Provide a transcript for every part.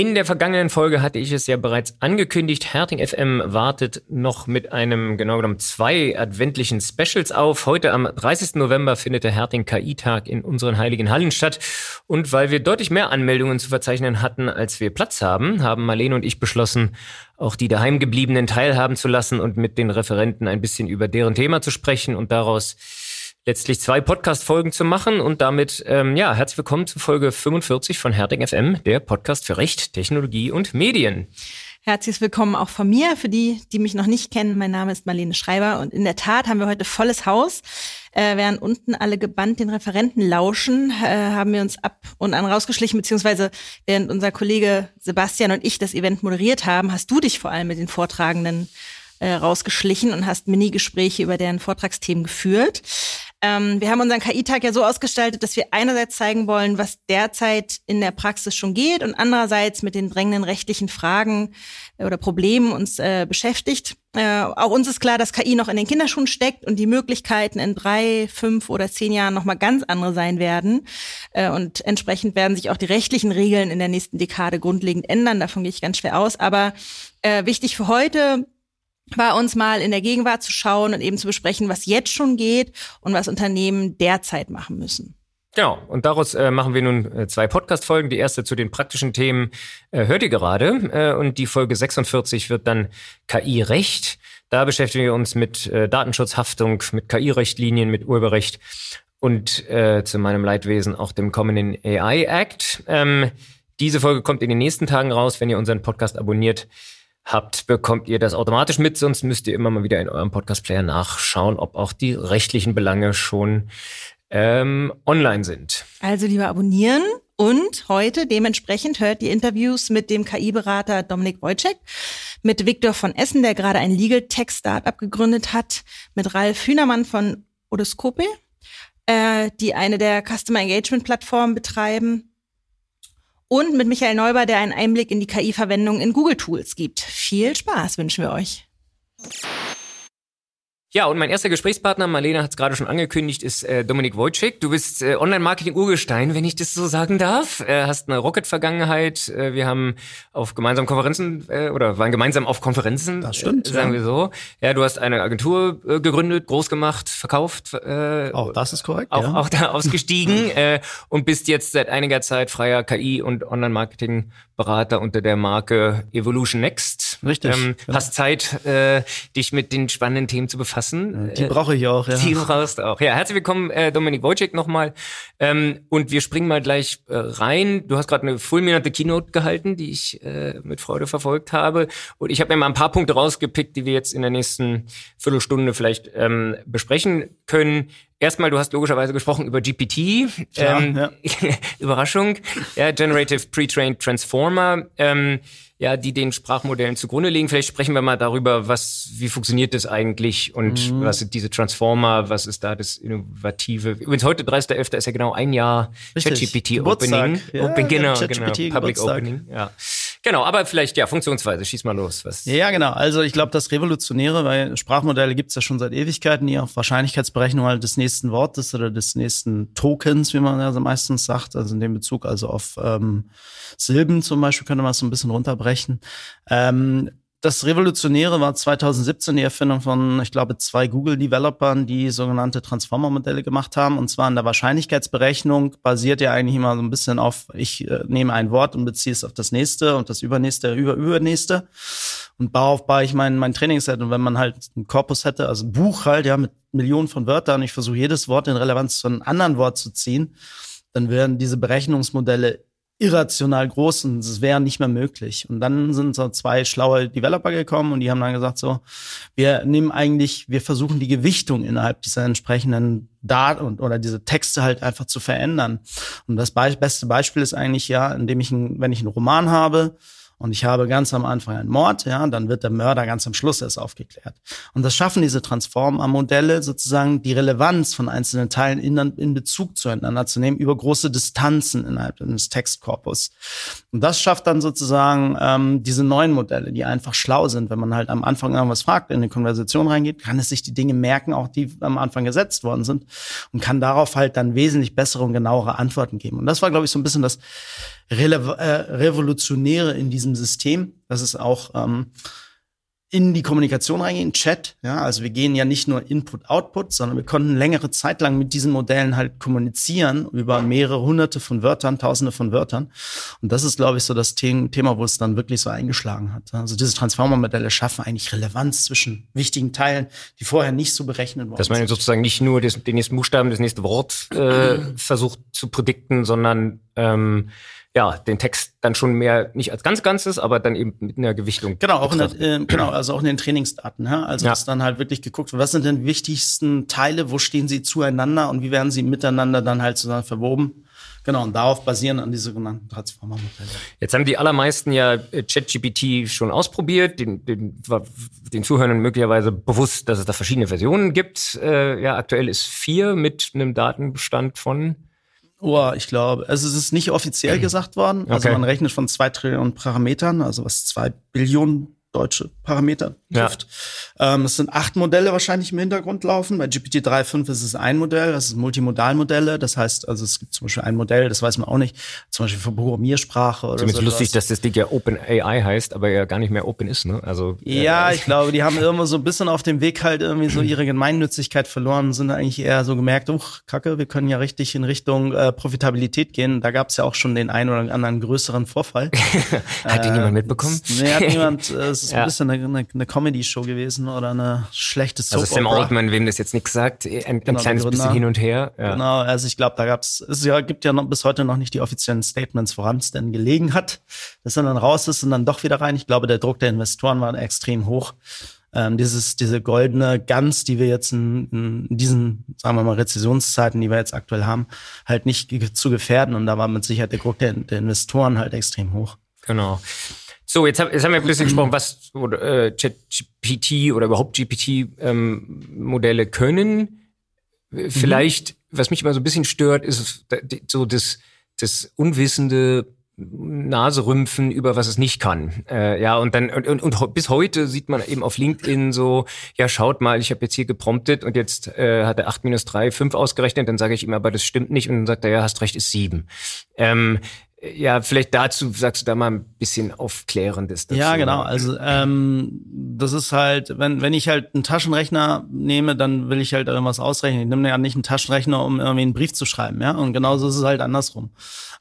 In der vergangenen Folge hatte ich es ja bereits angekündigt. Herting FM wartet noch mit einem, genau genommen, zwei adventlichen Specials auf. Heute am 30. November findet der Herting KI-Tag in unseren heiligen Hallen statt. Und weil wir deutlich mehr Anmeldungen zu verzeichnen hatten, als wir Platz haben, haben Marlene und ich beschlossen, auch die daheimgebliebenen teilhaben zu lassen und mit den Referenten ein bisschen über deren Thema zu sprechen und daraus letztlich zwei Podcast-Folgen zu machen. Und damit, ähm, ja, herzlich willkommen zu Folge 45 von Herting FM, der Podcast für Recht, Technologie und Medien. Herzlich willkommen auch von mir. Für die, die mich noch nicht kennen, mein Name ist Marlene Schreiber und in der Tat haben wir heute volles Haus. Äh, während unten alle gebannt den Referenten lauschen, äh, haben wir uns ab und an rausgeschlichen, beziehungsweise während unser Kollege Sebastian und ich das Event moderiert haben, hast du dich vor allem mit den Vortragenden äh, rausgeschlichen und hast Mini-Gespräche über deren Vortragsthemen geführt. Ähm, wir haben unseren KI-Tag ja so ausgestaltet, dass wir einerseits zeigen wollen, was derzeit in der Praxis schon geht und andererseits mit den drängenden rechtlichen Fragen äh, oder Problemen uns äh, beschäftigt. Äh, auch uns ist klar, dass KI noch in den Kinderschuhen steckt und die Möglichkeiten in drei, fünf oder zehn Jahren nochmal ganz andere sein werden. Äh, und entsprechend werden sich auch die rechtlichen Regeln in der nächsten Dekade grundlegend ändern. Davon gehe ich ganz schwer aus. Aber äh, wichtig für heute war uns mal in der Gegenwart zu schauen und eben zu besprechen, was jetzt schon geht und was Unternehmen derzeit machen müssen. Genau, und daraus äh, machen wir nun äh, zwei Podcast-Folgen. Die erste zu den praktischen Themen äh, hört ihr gerade äh, und die Folge 46 wird dann KI-Recht. Da beschäftigen wir uns mit äh, Datenschutzhaftung, mit KI-Rechtlinien, mit Urheberrecht und zu meinem Leidwesen auch dem kommenden AI Act. Ähm, diese Folge kommt in den nächsten Tagen raus, wenn ihr unseren Podcast abonniert habt, bekommt ihr das automatisch mit, sonst müsst ihr immer mal wieder in eurem Podcast-Player nachschauen, ob auch die rechtlichen Belange schon ähm, online sind. Also lieber abonnieren und heute dementsprechend hört ihr Interviews mit dem KI-Berater Dominik Wojcik, mit Viktor von Essen, der gerade ein Legal Tech Startup gegründet hat, mit Ralf Hühnermann von Odoscope, äh, die eine der Customer Engagement Plattformen betreiben und mit Michael Neuber, der einen Einblick in die KI-Verwendung in Google Tools gibt. Viel Spaß wünschen wir euch. Ja, und mein erster Gesprächspartner, Marlene hat es gerade schon angekündigt, ist äh, Dominik Wojcik. Du bist äh, Online-Marketing-Urgestein, wenn ich das so sagen darf. Äh, hast eine Rocket-Vergangenheit. Äh, wir haben auf gemeinsamen Konferenzen äh, oder waren gemeinsam auf Konferenzen. Das stimmt. Äh, sagen ja. wir so. Ja, du hast eine Agentur äh, gegründet, groß gemacht, verkauft. Äh, auch das ist korrekt. Auch, ja. auch da ausgestiegen äh, und bist jetzt seit einiger Zeit freier KI- und Online-Marketing-Berater unter der Marke Evolution Next. Richtig. Ähm, ja. Hast Zeit, äh, dich mit den spannenden Themen zu befassen fassen. Die brauche ich auch, ja. Die brauchst du auch. Ja, herzlich willkommen, äh, Dominik Wojcik nochmal. Ähm, und wir springen mal gleich äh, rein. Du hast gerade eine fulminante Keynote gehalten, die ich äh, mit Freude verfolgt habe. Und ich habe mir mal ein paar Punkte rausgepickt, die wir jetzt in der nächsten Viertelstunde vielleicht ähm, besprechen können. Erstmal, du hast logischerweise gesprochen über GPT. Klar, ähm, ja. Überraschung. Ja, Generative Pre-Trained Transformer. Ähm, ja, die den Sprachmodellen zugrunde legen. Vielleicht sprechen wir mal darüber, was, wie funktioniert das eigentlich und mhm. was sind diese Transformer, was ist da das Innovative. Übrigens heute, 30.11. ist ja genau ein Jahr ChatGPT Opening. Ja, Open, genau, genau, Public Geburtstag. Opening. Ja. Genau, aber vielleicht, ja, funktionsweise, schieß mal los. Was ja, genau. Also ich glaube, das Revolutionäre, weil Sprachmodelle gibt's ja schon seit Ewigkeiten, die auf Wahrscheinlichkeitsberechnung halt des nächsten Wortes oder des nächsten Tokens, wie man ja so meistens sagt, also in dem Bezug, also auf ähm, Silben zum Beispiel könnte man es so ein bisschen runterbrechen. Ähm, das Revolutionäre war 2017 die Erfindung von, ich glaube, zwei Google-Developern, die sogenannte Transformer-Modelle gemacht haben. Und zwar in der Wahrscheinlichkeitsberechnung basiert ja eigentlich immer so ein bisschen auf, ich äh, nehme ein Wort und beziehe es auf das nächste und das übernächste, über übernächste. Und darauf baue ich mein, mein Trainingsset. Und wenn man halt einen Korpus hätte, also ein Buch halt, ja, mit Millionen von Wörtern, ich versuche jedes Wort in Relevanz zu einem anderen Wort zu ziehen, dann werden diese Berechnungsmodelle irrational groß und es wäre nicht mehr möglich. Und dann sind so zwei schlaue Developer gekommen und die haben dann gesagt so, wir nehmen eigentlich, wir versuchen die Gewichtung innerhalb dieser entsprechenden Daten oder diese Texte halt einfach zu verändern. Und das beste Beispiel ist eigentlich ja, indem ich, ein, wenn ich einen Roman habe, und ich habe ganz am Anfang einen Mord, ja, dann wird der Mörder ganz am Schluss erst aufgeklärt. Und das schaffen diese Transformer-Modelle sozusagen die Relevanz von einzelnen Teilen in, in Bezug zueinander zu nehmen über große Distanzen innerhalb eines Textkorpus. Und das schafft dann sozusagen ähm, diese neuen Modelle, die einfach schlau sind. Wenn man halt am Anfang irgendwas fragt, in eine Konversation reingeht, kann es sich die Dinge merken, auch die am Anfang gesetzt worden sind und kann darauf halt dann wesentlich bessere und genauere Antworten geben. Und das war, glaube ich, so ein bisschen das Rele äh, Revolutionäre in diesem System. Das ist auch ähm, in die Kommunikation reingehen, Chat. Ja, also wir gehen ja nicht nur Input-Output, sondern wir konnten längere Zeit lang mit diesen Modellen halt kommunizieren über mehrere hunderte von Wörtern, tausende von Wörtern. Und das ist, glaube ich, so das Thema, wo es dann wirklich so eingeschlagen hat. Also diese Transformer-Modelle schaffen eigentlich Relevanz zwischen wichtigen Teilen, die vorher nicht so berechnet wurden. Dass man sozusagen nicht nur des, den nächsten Buchstaben, das nächste Wort äh, versucht zu predikten, sondern ähm, ja, den Text dann schon mehr nicht als ganz Ganzes, aber dann eben mit einer Gewichtung. Genau, auch in der, äh, genau, also auch in den Trainingsdaten. Ja? Also ja. dass dann halt wirklich geguckt, was sind denn die wichtigsten Teile, wo stehen sie zueinander und wie werden sie miteinander dann halt zusammen verwoben. Genau, und darauf basieren an die sogenannten Transformer-Modelle. Jetzt haben die allermeisten ja äh, ChatGPT schon ausprobiert, den, den, den Zuhörern möglicherweise bewusst, dass es da verschiedene Versionen gibt. Äh, ja, aktuell ist vier mit einem Datenbestand von Oh, ich glaube, also es ist nicht offiziell gesagt worden. Also okay. man rechnet von zwei Trillionen Parametern, also was zwei Billionen deutsche Parameter trifft. Ja. Ähm, es sind acht Modelle wahrscheinlich im Hintergrund laufen. Bei GPT-3.5 ist es ein Modell, das ist Multimodalmodelle. Das heißt, also es gibt zum Beispiel ein Modell, das weiß man auch nicht, zum Beispiel für Programmiersprache oder Zumindest so. lustig, dass das Ding ja Open AI heißt, aber ja gar nicht mehr Open ist, ne? Also ja, äh, ich glaube, die haben irgendwo so ein bisschen auf dem Weg halt irgendwie so ihre Gemeinnützigkeit verloren und sind eigentlich eher so gemerkt, uch, Kacke, wir können ja richtig in Richtung äh, Profitabilität gehen. Da gab es ja auch schon den einen oder anderen größeren Vorfall. hat den äh, niemand mitbekommen? Nee, hat niemand. Äh, es ist ja. ein bisschen eine, eine, eine Comedy-Show gewesen oder eine schlechte Soap Also Sam Altman, wem das jetzt nichts sagt, ein, ein genau, kleines bisschen hin und her. Ja. Genau, also ich glaube, da gab's, es ja, gibt ja noch, bis heute noch nicht die offiziellen Statements, woran es denn gelegen hat, dass er dann raus ist und dann doch wieder rein. Ich glaube, der Druck der Investoren war extrem hoch. Ähm, dieses, diese goldene Gans, die wir jetzt in, in diesen, sagen wir mal, Rezessionszeiten, die wir jetzt aktuell haben, halt nicht zu gefährden. Und da war mit Sicherheit der Druck der, der Investoren halt extrem hoch. Genau. So, jetzt, hab, jetzt haben wir ein bisschen gesprochen, was äh, ChatGPT oder überhaupt GPT-Modelle ähm, können. Vielleicht, mhm. was mich immer so ein bisschen stört, ist so das, das unwissende Naserümpfen über was es nicht kann. Äh, ja, und dann und, und, und bis heute sieht man eben auf LinkedIn so, ja, schaut mal, ich habe jetzt hier gepromptet und jetzt äh, hat er 8 minus 3, 5 ausgerechnet, dann sage ich ihm, aber das stimmt nicht und dann sagt er, ja, hast recht, ist 7. Ähm, ja, vielleicht dazu sagst du da mal ein bisschen Aufklärendes dazu. Ja, genau. Also ähm, das ist halt, wenn, wenn ich halt einen Taschenrechner nehme, dann will ich halt irgendwas ausrechnen. Ich nehme ja nicht einen Taschenrechner, um irgendwie einen Brief zu schreiben, ja. Und genauso ist es halt andersrum.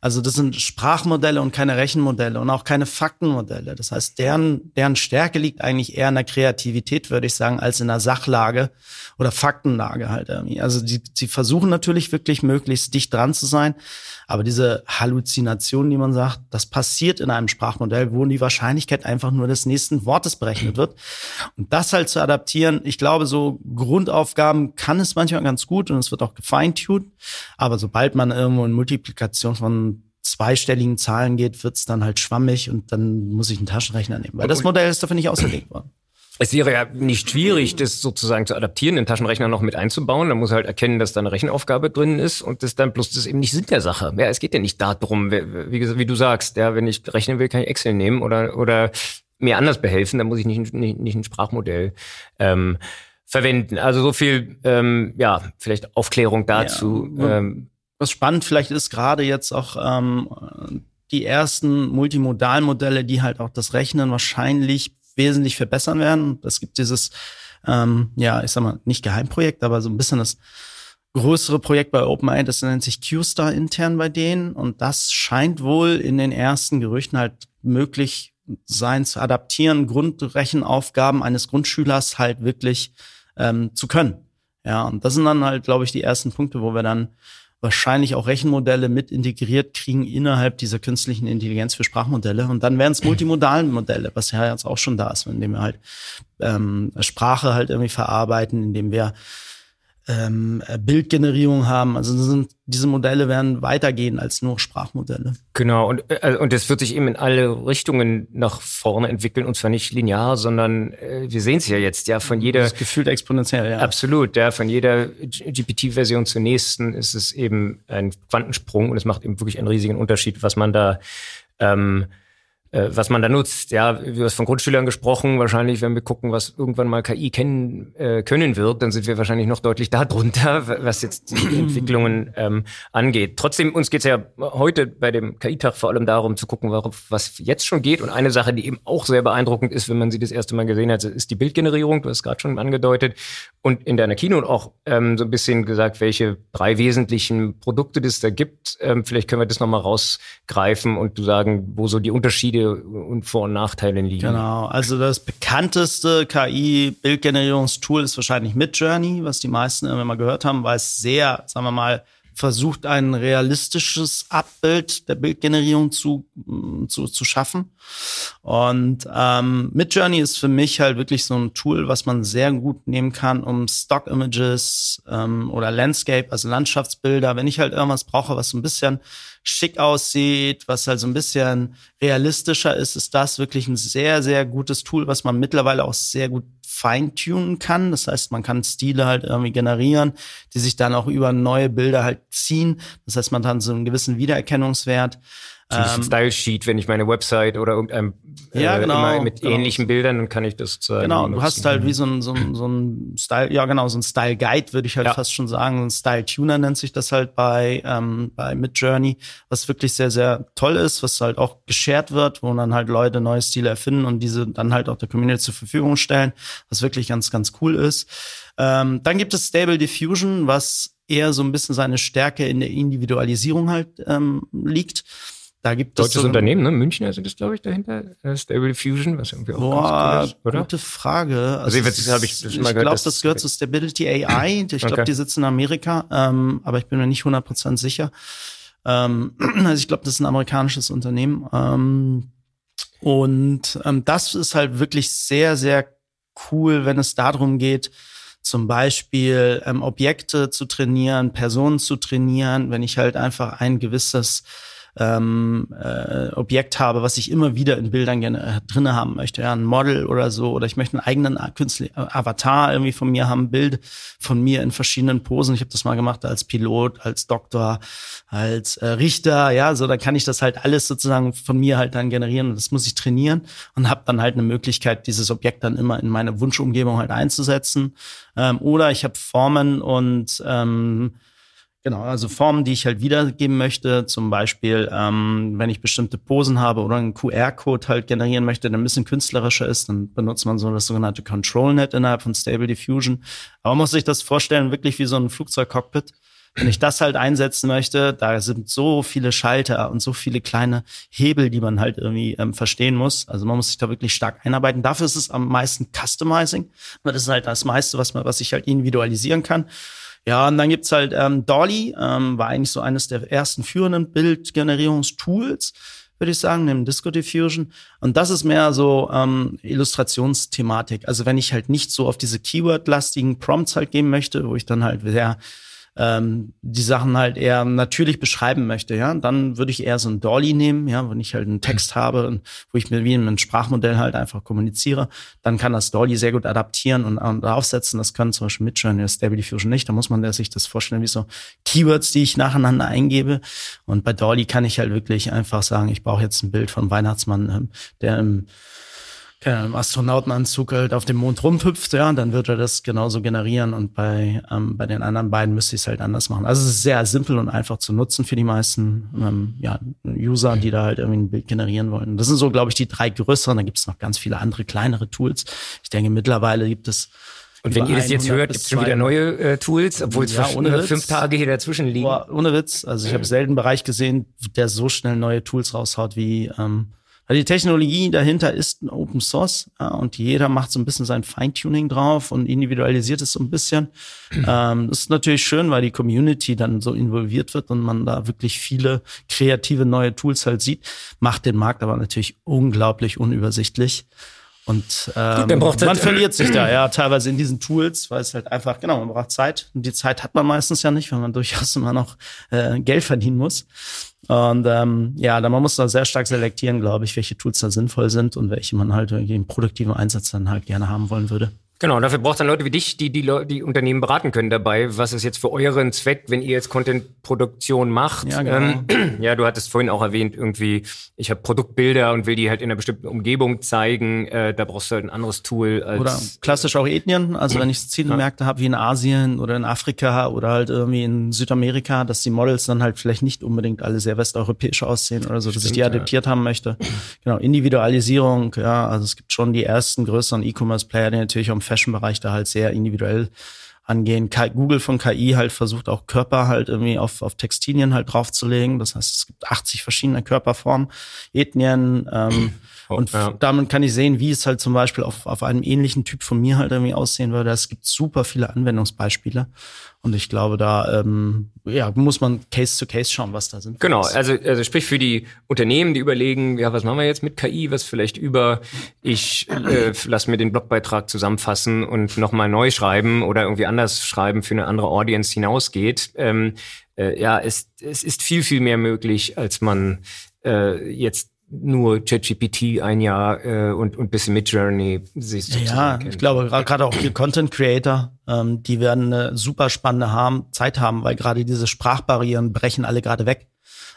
Also das sind Sprachmodelle und keine Rechenmodelle und auch keine Faktenmodelle. Das heißt, deren, deren Stärke liegt eigentlich eher in der Kreativität, würde ich sagen, als in der Sachlage oder Faktenlage halt irgendwie. Also die, sie versuchen natürlich wirklich möglichst dicht dran zu sein, aber diese Halluzination, die man sagt, das passiert in einem Sprachmodell, wo die Wahrscheinlichkeit einfach nur des nächsten Wortes berechnet wird. Und das halt zu adaptieren, ich glaube, so Grundaufgaben kann es manchmal ganz gut und es wird auch gefeintuned. Aber sobald man irgendwo in Multiplikation von zweistelligen Zahlen geht, wird's dann halt schwammig und dann muss ich einen Taschenrechner nehmen. Weil das Modell ist dafür nicht ausgelegt worden. Es wäre ja nicht schwierig, das sozusagen zu adaptieren, den Taschenrechner noch mit einzubauen. Da muss halt erkennen, dass da eine Rechenaufgabe drin ist und das dann plus das ist eben nicht Sinn der Sache. Ja, es geht ja nicht darum, wie, wie, du sagst, ja, wenn ich rechnen will, kann ich Excel nehmen oder, oder mir anders behelfen, dann muss ich nicht, nicht, nicht ein Sprachmodell ähm, verwenden. Also so viel, ähm, ja, vielleicht Aufklärung dazu. Ja, ähm, was spannend vielleicht ist, gerade jetzt auch ähm, die ersten Multimodalmodelle, die halt auch das Rechnen wahrscheinlich wesentlich verbessern werden. Es gibt dieses, ähm, ja, ich sag mal, nicht Geheimprojekt, aber so ein bisschen das größere Projekt bei OpenAI, das nennt sich QStar intern bei denen. Und das scheint wohl in den ersten Gerüchten halt möglich sein zu adaptieren, Grundrechenaufgaben eines Grundschülers halt wirklich ähm, zu können. Ja, und das sind dann halt, glaube ich, die ersten Punkte, wo wir dann wahrscheinlich auch Rechenmodelle mit integriert kriegen innerhalb dieser künstlichen Intelligenz für Sprachmodelle. Und dann wären es multimodalen Modelle, was ja jetzt auch schon da ist, indem wir halt ähm, Sprache halt irgendwie verarbeiten, indem wir ähm, Bildgenerierung haben. Also sind, diese Modelle werden weitergehen als nur Sprachmodelle. Genau, und, äh, und es wird sich eben in alle Richtungen nach vorne entwickeln, und zwar nicht linear, sondern äh, wir sehen es ja jetzt, ja, von jeder. Das gefühlt exponentiell, ja. Absolut, ja, von jeder GPT-Version zur nächsten ist es eben ein Quantensprung und es macht eben wirklich einen riesigen Unterschied, was man da ähm, äh, was man da nutzt. Ja, du hast von Grundschülern gesprochen. Wahrscheinlich, wenn wir gucken, was irgendwann mal KI kennen äh, können wird, dann sind wir wahrscheinlich noch deutlich darunter, was jetzt die Entwicklungen ähm, angeht. Trotzdem, uns geht es ja heute bei dem KI-Tag vor allem darum zu gucken, was jetzt schon geht. Und eine Sache, die eben auch sehr beeindruckend ist, wenn man sie das erste Mal gesehen hat, ist die Bildgenerierung. Du hast gerade schon angedeutet. Und in deiner Kino auch ähm, so ein bisschen gesagt, welche drei wesentlichen Produkte das da gibt. Ähm, vielleicht können wir das nochmal rausgreifen und du sagen, wo so die Unterschiede und Vor- und Nachteile liegen. Genau, also das bekannteste KI-Bildgenerierungstool ist wahrscheinlich Midjourney, was die meisten immer mal gehört haben, weil es sehr, sagen wir mal, versucht, ein realistisches Abbild der Bildgenerierung zu, mm, zu, zu schaffen. Und ähm, Midjourney ist für mich halt wirklich so ein Tool, was man sehr gut nehmen kann, um Stock-Images ähm, oder Landscape, also Landschaftsbilder, wenn ich halt irgendwas brauche, was so ein bisschen schick aussieht, was halt so ein bisschen realistischer ist, ist das wirklich ein sehr, sehr gutes Tool, was man mittlerweile auch sehr gut feintunen kann. Das heißt, man kann Stile halt irgendwie generieren, die sich dann auch über neue Bilder halt ziehen. Das heißt, man hat so einen gewissen Wiedererkennungswert. Ein Style Sheet, wenn ich meine Website oder irgendein äh, ja, genau, mit genau. ähnlichen Bildern, dann kann ich das zeigen. Genau, du hast halt wie so ein, so ein, so ein Style, ja genau, so ein Style Guide, würde ich halt ja. fast schon sagen. Ein Style Tuner nennt sich das halt bei, ähm, bei Midjourney, was wirklich sehr, sehr toll ist, was halt auch geshared wird, wo dann halt Leute neue Stile erfinden und diese dann halt auch der Community zur Verfügung stellen, was wirklich ganz, ganz cool ist. Ähm, dann gibt es Stable Diffusion, was eher so ein bisschen seine Stärke in der Individualisierung halt ähm, liegt. Da gibt Deutsches es so Unternehmen, ne? München also das, glaube ich, dahinter. Äh, Stable Fusion, was irgendwie auch Boah, ist, oder? Gute Frage. Also, also habe ich das ich glaube, das, das gehört zu Stability AI. Ich glaube, Okay. die sitzen in Amerika, ähm, aber ich bin mir nicht 100% sicher. Ähm, also ich glaube, das ist ein amerikanisches Unternehmen. Ähm, und ähm, das ist halt wirklich sehr, sehr cool, wenn es darum geht, zum Beispiel ähm, Objekte zu trainieren, Personen zu trainieren, wenn ich halt einfach ein gewisses ähm, äh, Objekt habe, was ich immer wieder in Bildern gerne äh, drinne haben möchte, ja, ein Model oder so, oder ich möchte einen eigenen A- künstlichen Avatar irgendwie von mir haben, ein Bild von mir in verschiedenen Posen. Ich habe das mal gemacht als Pilot, als Doktor, als äh, Richter, ja, so da kann ich das halt alles sozusagen von mir halt dann generieren und das muss ich trainieren und habe dann halt eine Möglichkeit, dieses Objekt dann immer in meine Wunschumgebung halt einzusetzen. Ähm, oder ich habe Formen und ähm, Genau, also Formen, die ich halt wiedergeben möchte. Zum Beispiel, ähm, wenn ich bestimmte Posen habe oder einen QR-Code halt generieren möchte, der ein bisschen künstlerischer ist, dann benutzt man so das sogenannte Control-Net innerhalb von Stable Diffusion. Aber man muss sich das vorstellen, wirklich wie so ein Flugzeugcockpit. Wenn ich das halt einsetzen möchte, da sind so viele Schalter und so viele kleine Hebel, die man halt irgendwie ähm, verstehen muss. Also man muss sich da wirklich stark einarbeiten. Dafür ist es am meisten Customizing, das ist halt das meiste, was man, was ich halt individualisieren kann. Ja, und dann gibt's halt ähm, Dolly, ähm, war eigentlich so eines der ersten führenden Bildgenerierungstools, würde ich sagen, neben Disco Diffusion. Und das ist mehr so ähm, Illustrationsthematik. Also wenn ich halt nicht so auf diese Keyword-lastigen Prompts halt gehen möchte, wo ich dann halt sehr ähm, die Sachen halt eher natürlich beschreiben möchte, ja, dann würde ich eher so ein Dolly nehmen, ja, wenn ich halt einen Text habe und wo ich mir wie in einem Sprachmodell halt einfach kommuniziere, dann kann das Dolly sehr gut adaptieren und, und aufsetzen. Das kann zum Beispiel Midjourney oder Stable Diffusion nicht. Da muss man sich das vorstellen wie so Keywords, die ich nacheinander eingebe. Und bei Dolly kann ich halt wirklich einfach sagen, ich brauche jetzt ein Bild von Weihnachtsmann, ähm, der im keine Ahnung, im Astronautenanzug halt auf dem Mond rumhüpft, ja, dann wird er das genauso generieren und bei, ähm, bei den anderen beiden müsste ich es halt anders machen. Also es ist sehr simpel und einfach zu nutzen für die meisten ähm, ja, User, die da halt irgendwie ein Bild generieren wollen. Das sind so, glaube ich, die drei größeren. Da gibt es noch ganz viele andere kleinere Tools. Ich denke, mittlerweile gibt es Und wenn ihr das jetzt 100 hört, gibt es schon wieder 200. neue äh, Tools, obwohl es Ja, Witz. fünf Tage hier dazwischen liegen. Boah, ohne Witz. Also ich habe selten einen Bereich gesehen, der so schnell neue Tools raushaut wie ähm, weil die Technologie dahinter ist ein Open Source ja, und jeder macht so ein bisschen sein Feintuning drauf und individualisiert es so ein bisschen. ähm, das ist natürlich schön, weil die Community dann so involviert wird und man da wirklich viele kreative neue Tools halt sieht, macht den Markt aber natürlich unglaublich unübersichtlich. Und ähm, braucht man halt- verliert sich da ja teilweise in diesen Tools, weil es halt einfach, genau, man braucht Zeit. Und die Zeit hat man meistens ja nicht, weil man durchaus immer noch äh, Geld verdienen muss. Und ähm, ja, da man muss da sehr stark selektieren, glaube ich, welche Tools da sinnvoll sind und welche man halt irgendwie im produktiven Einsatz dann halt gerne haben wollen würde. Genau, dafür braucht es dann Leute wie dich, die die, die Unternehmen beraten können dabei. Was ist jetzt für euren Zweck, wenn ihr jetzt Content-Produktion macht? Ja, genau. Ähm, ja, du hattest vorhin auch erwähnt, irgendwie, ich habe Produktbilder und will die halt in einer bestimmten Umgebung zeigen. Äh, da brauchst du halt ein anderes Tool. Als oder klassisch auch Ethnien. Also wenn ich Zielmärkte ja. habe wie in Asien oder in Afrika oder halt irgendwie in Südamerika, dass die Models dann halt vielleicht nicht unbedingt alle sehr westeuropäisch aussehen oder so, dass ich die adaptiert ja. haben möchte. Genau, Individualisierung, ja, also es gibt schon die ersten größeren E-Commerce-Player, die natürlich auch im Fashion-Bereich da halt sehr individuell angehen. Google von KI halt versucht auch Körper halt irgendwie auf, auf Textilien halt draufzulegen. Das heißt, es gibt 80 verschiedene Körperformen, Ethnien. Ähm, und ja. damit kann ich sehen, wie es halt zum Beispiel auf, auf einem ähnlichen Typ von mir halt irgendwie aussehen würde. Es gibt super viele Anwendungsbeispiele. Und ich glaube, da ähm, ja, muss man Case to Case schauen, was da sind. Genau, also, also sprich für die Unternehmen, die überlegen, ja, was machen wir jetzt mit KI, was vielleicht über, ich äh, lass mir den Blogbeitrag zusammenfassen und nochmal neu schreiben oder irgendwie anders schreiben für eine andere Audience hinausgeht. Ähm, äh, ja, es, es ist viel, viel mehr möglich, als man äh, jetzt nur ChatGPT ein Jahr äh, und und bisschen mit Journey sich Ja, ich glaube gerade auch die Content Creator, ähm, die werden eine super spannende haben, Zeit haben, weil gerade diese Sprachbarrieren brechen alle gerade weg.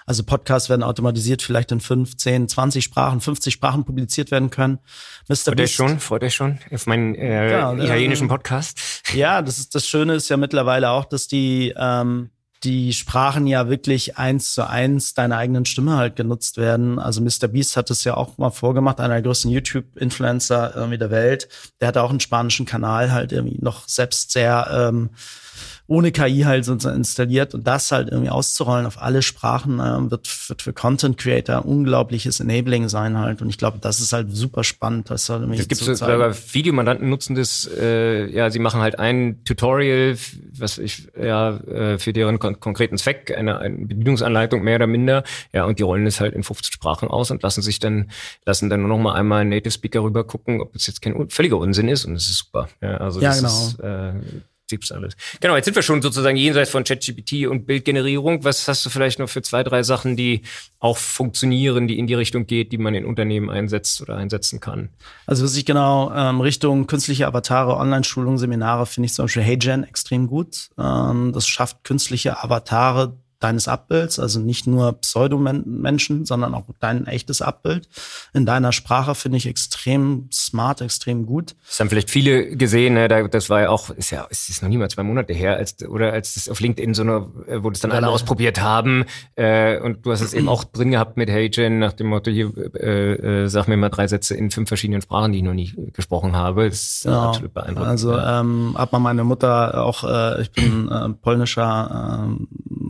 Also Podcasts werden automatisiert vielleicht in 15, 20 Sprachen, 50 Sprachen publiziert werden können. Mr. Freut schon, freut euch schon auf meinen äh, ja, italienischen Podcast. Ja, das ist das Schöne ist ja mittlerweile auch, dass die ähm, die Sprachen ja wirklich eins zu eins deiner eigenen Stimme halt genutzt werden. Also Mr. Beast hat es ja auch mal vorgemacht, einer der größten YouTube-Influencer irgendwie der Welt. Der hat auch einen spanischen Kanal halt irgendwie noch selbst sehr ähm, ohne KI halt sozusagen installiert und das halt irgendwie auszurollen auf alle Sprachen äh, wird, wird für Content Creator unglaubliches Enabling sein halt und ich glaube, das ist halt super spannend. Das halt es gibt sogar Videomandanten nutzen das, äh, ja, sie machen halt ein Tutorial, was ich ja äh, für deren kon konkreten Zweck eine, eine Bedienungsanleitung mehr oder minder, ja, und die rollen es halt in 50 Sprachen aus und lassen sich dann lassen dann nur noch mal einmal Native Speaker rüber gucken, ob es jetzt kein völliger Unsinn ist und es ist super. Ja, also ja, das genau. ist äh, gibt's alles. Genau, jetzt sind wir schon sozusagen jenseits von ChatGPT und Bildgenerierung. Was hast du vielleicht noch für zwei, drei Sachen, die auch funktionieren, die in die Richtung geht, die man in Unternehmen einsetzt oder einsetzen kann? Also was ich genau ähm, Richtung künstliche Avatare, Online-Schulungen, Seminare finde ich zum Beispiel HeyGen extrem gut. Ähm, das schafft künstliche Avatare deines Abbilds, also nicht nur Pseudomenschen, sondern auch dein echtes Abbild. In deiner Sprache finde ich extrem smart, extrem gut. Das haben vielleicht viele gesehen, ne? das war ja auch, ist ja, es ist noch nie mal zwei Monate her, als oder als das auf LinkedIn so eine, äh, wo das dann alle ausprobiert haben. Äh, und du hast es eben auch drin gehabt mit Hey Jen, nach dem Motto, hier, äh, äh, sag mir mal drei Sätze in fünf verschiedenen Sprachen, die ich noch nie gesprochen habe. Das ist genau. absolut beeindruckend. Also ähm, hat man meine Mutter auch, äh, ich bin äh, polnischer äh,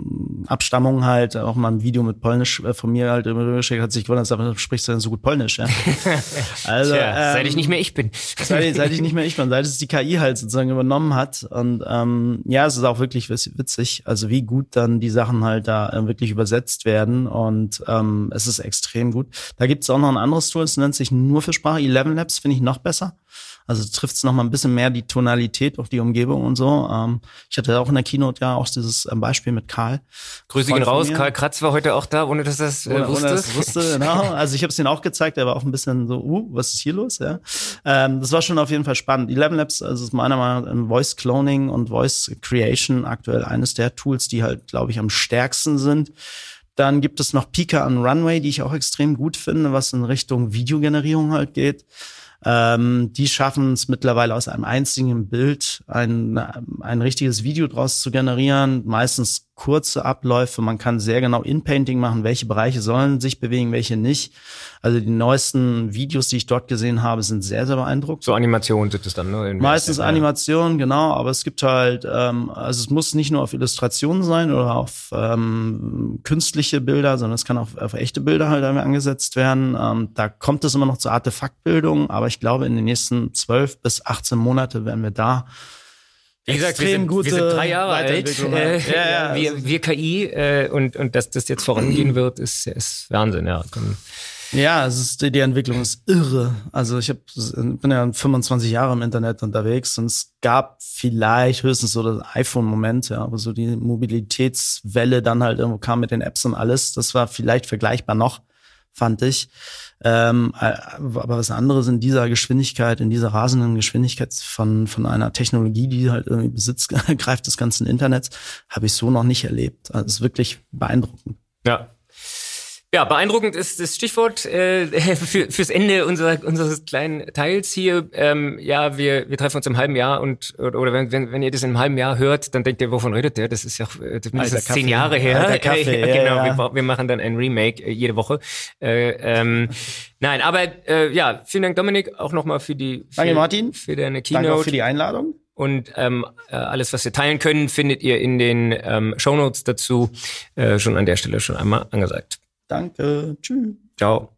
Abstammung halt, auch mal ein Video mit Polnisch äh, von mir halt immer geschickt, hat sich gewundert, sag, sprichst du denn so gut Polnisch, ja? Also, Tja, ähm, seit ich nicht mehr ich bin. Seit, seit, ich nicht mehr ich bin, seit es die KI halt sozusagen übernommen hat. Und ähm, ja, es ist auch wirklich witzig, also wie gut dann die Sachen halt da äh, wirklich übersetzt werden. Und ähm, es ist extrem gut. Da gibt es auch noch ein anderes Tool, es nennt sich nur für Sprache. Eleven Labs finde ich noch besser. Also trifft es nochmal ein bisschen mehr die Tonalität auf die Umgebung und so. Ähm, ich hatte auch in der Keynote ja auch dieses ähm, Beispiel mit Karl. Grüße gehen raus, Karl Kratz war heute auch da, ohne dass das äh, ohne, wusste. Ohne wusste, genau. Also ich habe es ihm auch gezeigt, er war auch ein bisschen so, uh, was ist hier los? Ja. Ähm, das war schon auf jeden Fall spannend. Eleven Labs, also ist meiner Meinung nach Voice Cloning und Voice Creation aktuell eines der Tools, die halt, glaube ich, am stärksten sind. Dann gibt es noch Pika und Runway, die ich auch extrem gut finde, was in Richtung Videogenerierung halt geht. Ähm, die schaffen es mittlerweile aus einem einzigen Bild ein, ein richtiges Video draus zu generieren. Meistens kurze Abläufe. Man kann sehr genau In-Painting machen, welche Bereiche sollen sich bewegen, welche nicht. Also die neuesten Videos, die ich dort gesehen habe, sind sehr, sehr beeindruckend. So Animationen sind es dann, ne? Meistens ja. Animationen, genau. Aber es gibt halt, ähm, also es muss nicht nur auf Illustrationen sein oder auf ähm, künstliche Bilder, sondern es kann auch auf echte Bilder halt angesetzt werden. Ähm, da kommt es immer noch zur Artefaktbildung, aber ich glaube, in den nächsten zwölf bis 18 Monate werden wir da wie gesagt, wir sind, wir sind drei Jahre alt. Äh, ja, ja, wir, wir KI äh, und, und dass das jetzt vorangehen wird, ist, ist Wahnsinn, ja. Ja, es ist, die Entwicklung ist irre. Also ich hab, bin ja 25 Jahre im Internet unterwegs und es gab vielleicht höchstens so das iPhone-Moment, ja, aber so die Mobilitätswelle dann halt irgendwo kam mit den Apps und alles. Das war vielleicht vergleichbar noch fand ich. Ähm, äh, aber was anderes in dieser Geschwindigkeit, in dieser rasenden Geschwindigkeit von, von einer Technologie, die halt irgendwie Besitz greift des ganzen Internets, habe ich so noch nicht erlebt. Also es ist wirklich beeindruckend. Ja, ja, beeindruckend ist das Stichwort äh, für, fürs Ende unserer, unseres kleinen Teils hier. Ähm, ja, wir, wir treffen uns im halben Jahr und oder wenn, wenn, wenn ihr das einem halben Jahr hört, dann denkt ihr, wovon redet der? Das ist ja äh, mindestens zehn Jahre her. Kaffee, ja, genau, ja. Wir, wir machen dann ein Remake äh, jede Woche. Äh, ähm, nein, aber äh, ja, vielen Dank Dominik auch nochmal für die für, Danke Martin. für deine Keynote. Danke auch für die Einladung. Und ähm, äh, alles, was wir teilen können, findet ihr in den ähm, Shownotes dazu. Äh, schon an der Stelle schon einmal angesagt. Danke. Tschüss. Ciao.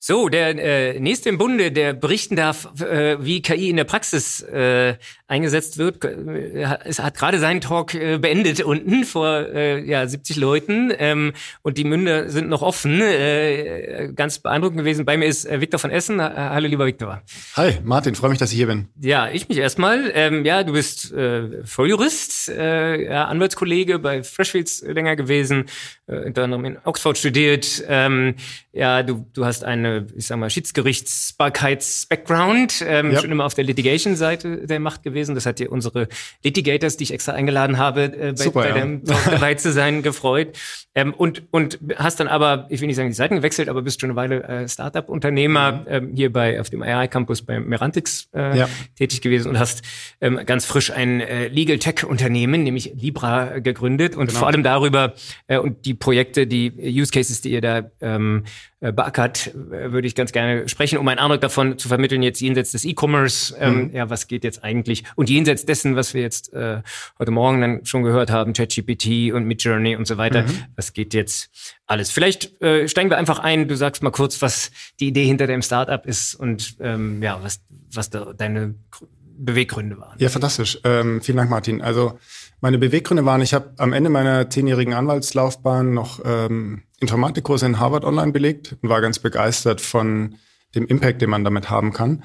So, der äh, nächste im Bunde, der berichten darf, äh, wie KI in der Praxis äh, eingesetzt wird, es hat gerade seinen Talk äh, beendet unten vor äh, ja 70 Leuten ähm, und die Münder sind noch offen. Äh, ganz beeindruckend gewesen. Bei mir ist äh, Viktor von Essen. Ha- Hallo, lieber Viktor. Hi, Martin, freue mich, dass ich hier bin. Ja, ich mich erstmal. Ähm, ja, du bist äh, Volljurist, äh, ja, Anwaltskollege bei Freshfields länger gewesen, äh, unter anderem in Oxford studiert. Ähm, ja, du, du hast eine, ich sag mal, Schiedsgerichtsbarkeits-Background, ähm, Ja. schon immer auf der Litigation-Seite der Macht gewesen. Das hat dir unsere Litigators, die ich extra eingeladen habe, äh, bei, Super, bei ja. dem Talk dabei zu sein, gefreut. Ähm, und, und hast dann aber, ich will nicht sagen, die Seiten gewechselt, aber bist schon eine Weile äh, Startup-Unternehmer ähm, hier bei auf dem AI-Campus bei Merantix äh, Ja. tätig gewesen und hast ähm, ganz frisch ein äh, Legal Tech-Unternehmen, nämlich Libra, gegründet und Genau. vor allem darüber äh, und die Projekte, die Use Cases, die ihr da ähm, äh, beackert, äh, würde ich ganz gerne sprechen, um einen Eindruck davon zu vermitteln, jetzt jenseits des E-Commerce, ähm, ja, was geht jetzt eigentlich und jenseits dessen, was wir jetzt äh, heute Morgen dann schon gehört haben, ChatGPT und Midjourney und so weiter, was geht jetzt alles? Vielleicht äh, steigen wir einfach ein, du sagst mal kurz, was die Idee hinter dem Startup ist und ähm, ja, was, was da deine Gr- Beweggründe waren. Ja, fantastisch. Ähm, vielen Dank, Martin. Also meine Beweggründe waren, ich habe am Ende meiner zehnjährigen Anwaltslaufbahn noch ähm, Informatikkurse in Harvard online belegt und war ganz begeistert von dem Impact, den man damit haben kann.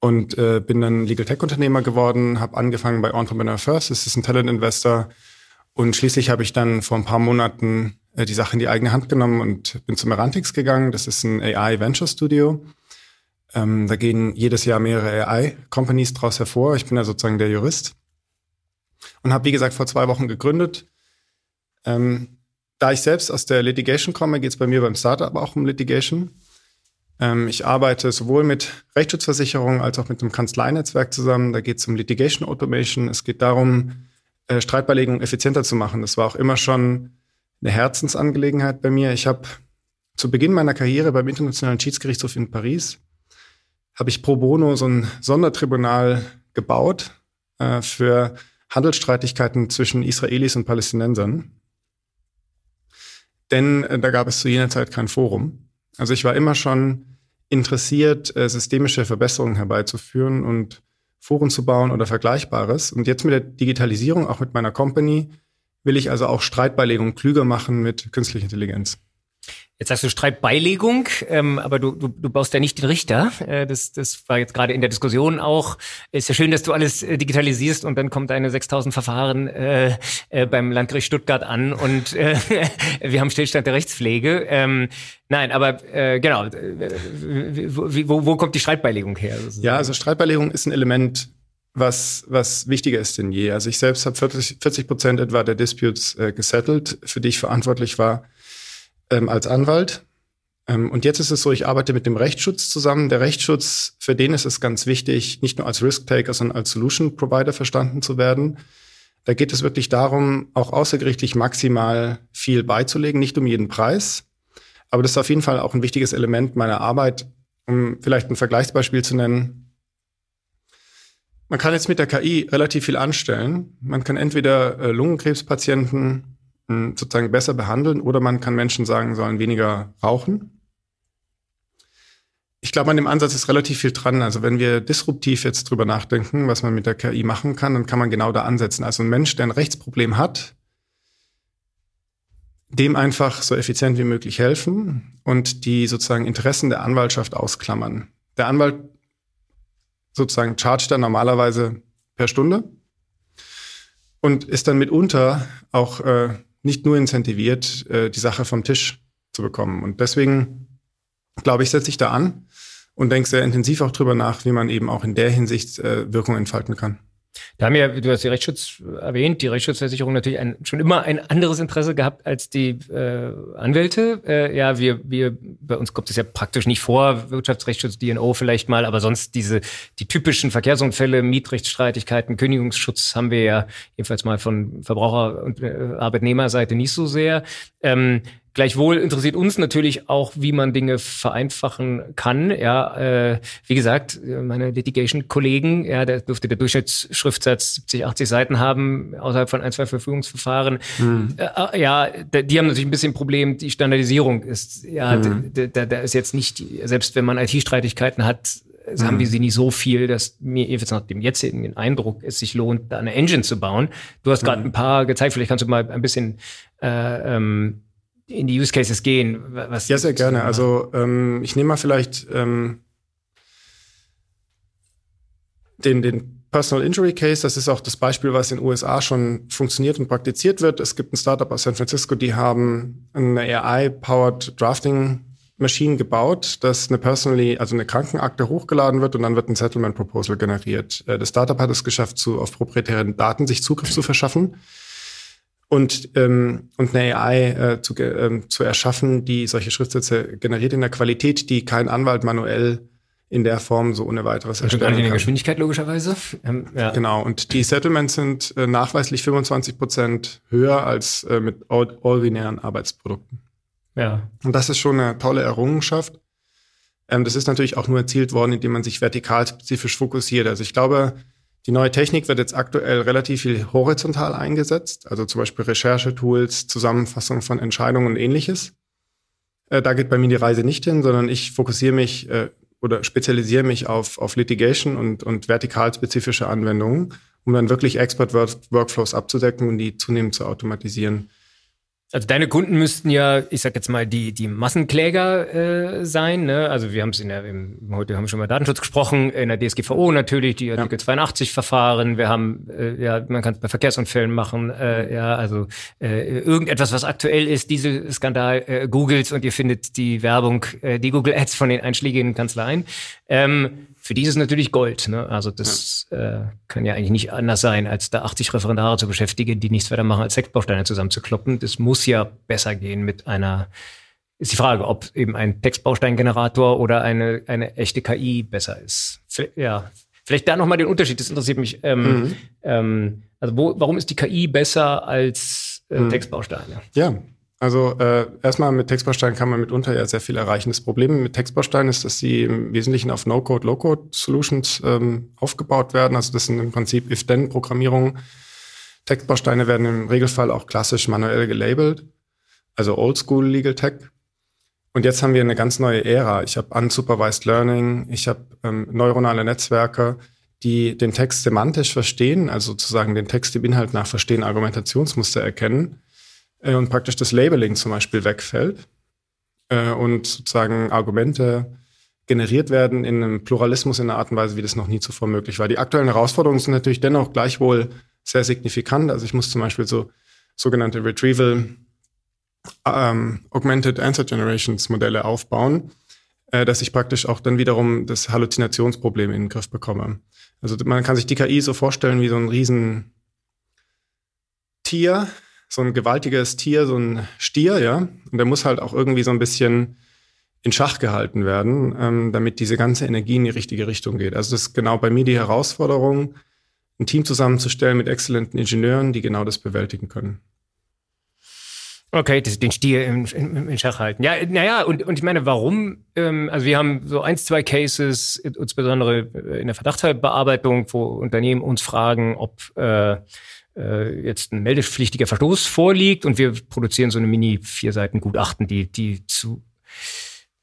Und äh, bin dann Legal Tech Unternehmer geworden, habe angefangen bei Entrepreneur First, das ist ein Talent Investor. Und schließlich habe ich dann vor ein paar Monaten äh, die Sache in die eigene Hand genommen und bin zu Merantix gegangen. Das ist ein AI Venture Studio. Ähm, da gehen jedes Jahr mehrere AI-Companies draus hervor. Ich bin ja sozusagen der Jurist und habe, wie gesagt, vor zwei Wochen gegründet. Ähm, da ich selbst aus der Litigation komme, geht es bei mir beim Startup auch um Litigation. Ähm, ich arbeite sowohl mit Rechtsschutzversicherungen als auch mit einem Kanzleinetzwerk zusammen. Da geht es um Litigation Automation. Es geht darum, äh, Streitbeilegung effizienter zu machen. Das war auch immer schon eine Herzensangelegenheit bei mir. Ich habe zu Beginn meiner Karriere beim Internationalen Schiedsgerichtshof in Paris habe ich pro bono so ein Sondertribunal gebaut äh, für Handelsstreitigkeiten zwischen Israelis und Palästinensern. Denn äh, da gab es zu jener Zeit kein Forum. Also ich war immer schon interessiert, äh, systemische Verbesserungen herbeizuführen und Foren zu bauen oder Vergleichbares. Und jetzt mit der Digitalisierung, auch mit meiner Company, will ich also auch Streitbeilegung klüger machen mit künstlicher Intelligenz. Jetzt sagst du Streitbeilegung, ähm, aber du, du, du baust ja nicht den Richter. Äh, das, das war jetzt gerade in der Diskussion auch. Ist ja schön, dass du alles äh, digitalisierst und dann kommt deine 6000 Verfahren äh, äh, beim Landgericht Stuttgart an und äh, wir haben Stillstand der Rechtspflege. Ähm, nein, aber äh, genau, äh, wo, wo, kommt die Streitbeilegung her? Ja, also Streitbeilegung ist ein Element, was, was wichtiger ist denn je. Also ich selbst habe 40 40 Prozent etwa der Disputes äh, gesettelt, für die ich verantwortlich war ähm, als Anwalt. Ähm, und jetzt ist es so, ich arbeite mit dem Rechtsschutz zusammen. Der Rechtsschutz, für den ist es ganz wichtig, nicht nur als Risk-Taker, sondern als Solution-Provider verstanden zu werden. Da geht es wirklich darum, auch außergerichtlich maximal viel beizulegen, nicht um jeden Preis. Aber das ist auf jeden Fall auch ein wichtiges Element meiner Arbeit, um vielleicht ein Vergleichsbeispiel zu nennen. Man kann jetzt mit der KI relativ viel anstellen. Man kann entweder äh, Lungenkrebspatienten sozusagen besser behandeln oder man kann Menschen sagen, sollen weniger rauchen. Ich glaube, an dem Ansatz ist relativ viel dran. Also wenn wir disruptiv jetzt drüber nachdenken, was man mit der KI machen kann, dann kann man genau da ansetzen. Also ein Mensch, der ein Rechtsproblem hat, dem einfach so effizient wie möglich helfen und die sozusagen Interessen der Anwaltschaft ausklammern. Der Anwalt sozusagen chargt dann normalerweise per Stunde und ist dann mitunter auch äh, nicht nur incentiviert, äh, die Sache vom Tisch zu bekommen. Und deswegen, glaube ich, setze ich da an und denke sehr intensiv auch drüber nach, wie man eben auch in der Hinsicht äh, Wirkung entfalten kann. Da haben ja, du hast die Rechtsschutz erwähnt, die Rechtsschutzversicherung natürlich ein, schon immer ein anderes Interesse gehabt als die äh, Anwälte. Äh, ja, wir, wir, bei uns kommt es ja praktisch nicht vor, Wirtschaftsrechtsschutz, DNO vielleicht mal, aber sonst diese, die typischen Verkehrsunfälle, Mietrechtsstreitigkeiten, Kündigungsschutz haben wir ja jedenfalls mal von Verbraucher- und äh, Arbeitnehmerseite nicht so sehr. Ähm, Gleichwohl interessiert uns natürlich auch, wie man Dinge vereinfachen kann. Ja, äh, wie gesagt, meine Litigation-Kollegen, ja, der dürfte der Durchschnittsschriftsatz 70, 80 Seiten haben, außerhalb von ein, zwei Verfügungsverfahren. Mhm. Äh, ja, die haben natürlich ein bisschen ein Problem. Die Standardisierung ist, ja, mhm. da, da ist jetzt nicht, selbst wenn man IT-Streitigkeiten hat, mhm. haben wir sie nicht so viel, dass mir jetzt nach dem jetzigen Eindruck es sich lohnt, da eine Engine zu bauen. Du hast gerade mhm. ein paar gezeigt, vielleicht kannst du mal ein bisschen äh, ähm, in die Use Cases gehen? Was ja, sehr gerne. Also ähm, ich nehme mal vielleicht ähm, den, den Personal Injury Case. Das ist auch das Beispiel, was in den USA schon funktioniert und praktiziert wird. Es gibt ein Startup aus San Francisco, die haben eine AI-powered Drafting Machine gebaut, dass eine personally, also eine Krankenakte hochgeladen wird und dann wird ein Settlement Proposal generiert. Äh, das Startup hat es geschafft, zu, auf proprietären Daten sich Zugriff zu verschaffen und, ähm, und eine AI äh, zu, ähm, zu erschaffen, die solche Schriftsätze generiert in der Qualität, die kein Anwalt manuell in der Form so ohne weiteres erstellen kann. in der Geschwindigkeit logischerweise. Ähm, ja. Genau, und die Settlements sind äh, nachweislich 25 Prozent höher als äh, mit ordinären Arbeitsprodukten. Ja. Und das ist schon eine tolle Errungenschaft. Ähm, das ist natürlich auch nur erzielt worden, indem man sich vertikal spezifisch fokussiert. Also ich glaube, die neue Technik wird jetzt aktuell relativ viel horizontal eingesetzt, also zum Beispiel Recherchetools, Zusammenfassung von Entscheidungen und ähnliches. Äh, da geht bei mir die Reise nicht hin, sondern ich fokussiere mich äh, oder spezialisiere mich auf, auf Litigation und, und vertikal spezifische Anwendungen, um dann wirklich Expert-Workflows abzudecken und die zunehmend zu automatisieren. Also deine Kunden müssten ja, ich sag jetzt mal, die, die Massenkläger äh, sein. Ne? Also wir haben es in der, im, heute haben wir schon mal Datenschutz gesprochen, in der DSGVO natürlich, die Artikel ja. 82 Verfahren. Wir haben, äh, ja, man kann es bei Verkehrsunfällen machen, äh, ja, also äh, irgendetwas, was aktuell ist, diese Skandal äh, googelt und ihr findet die Werbung, äh, die Google Ads von den einschlägigen Kanzleien. Ähm, für die ist es natürlich Gold. Ne? Also das ja. äh, kann ja eigentlich nicht anders sein, als da 80 Referendare zu beschäftigen, die nichts weiter machen, als Textbausteine zusammenzukloppen. Das muss ja besser gehen mit einer, ist die Frage, ob eben ein Textbausteingenerator oder eine, eine echte KI besser ist. Ja, vielleicht da nochmal den Unterschied, das interessiert mich. Ähm, mhm. ähm, also wo, warum ist die KI besser als äh, mhm. Textbausteine? Ja, also äh, erstmal mit Textbausteinen kann man mitunter ja sehr viel erreichen. Das Problem mit Textbausteinen ist, dass sie im Wesentlichen auf No-Code, Low-Code-Solutions ähm, aufgebaut werden. Also das sind im Prinzip If-Then-Programmierungen. Textbausteine werden im Regelfall auch klassisch manuell gelabelt, also Oldschool Legal Tech. Und jetzt haben wir eine ganz neue Ära. Ich habe Unsupervised Learning, ich habe ähm, neuronale Netzwerke, die den Text semantisch verstehen, also sozusagen den Text im Inhalt nach verstehen, Argumentationsmuster erkennen äh, und praktisch das Labeling zum Beispiel wegfällt äh, und sozusagen Argumente generiert werden in einem Pluralismus in einer Art und Weise, wie das noch nie zuvor möglich war. Die aktuellen Herausforderungen sind natürlich dennoch gleichwohl sehr signifikant. Also ich muss zum Beispiel so sogenannte Retrieval ähm, Augmented Answer Generations Modelle aufbauen, äh, dass ich praktisch auch dann wiederum das Halluzinationsproblem in den Griff bekomme. Also man kann sich die KI so vorstellen wie so ein riesen Tier, so ein gewaltiges Tier, so ein Stier, ja. Und der muss halt auch irgendwie so ein bisschen in Schach gehalten werden, ähm, damit diese ganze Energie in die richtige Richtung geht. Also das ist genau bei mir die Herausforderung, ein Team zusammenzustellen mit exzellenten Ingenieuren, die genau das bewältigen können. Okay, das, den Stier im, im Schach halten. Ja, naja, und, und ich meine, warum? Ähm, also wir haben so eins, zwei Cases, insbesondere in der Verdachtsbearbeitung, wo Unternehmen uns fragen, ob äh, äh, jetzt ein meldepflichtiger Verstoß vorliegt und wir produzieren so eine Mini vier Seiten Gutachten, die, die zu,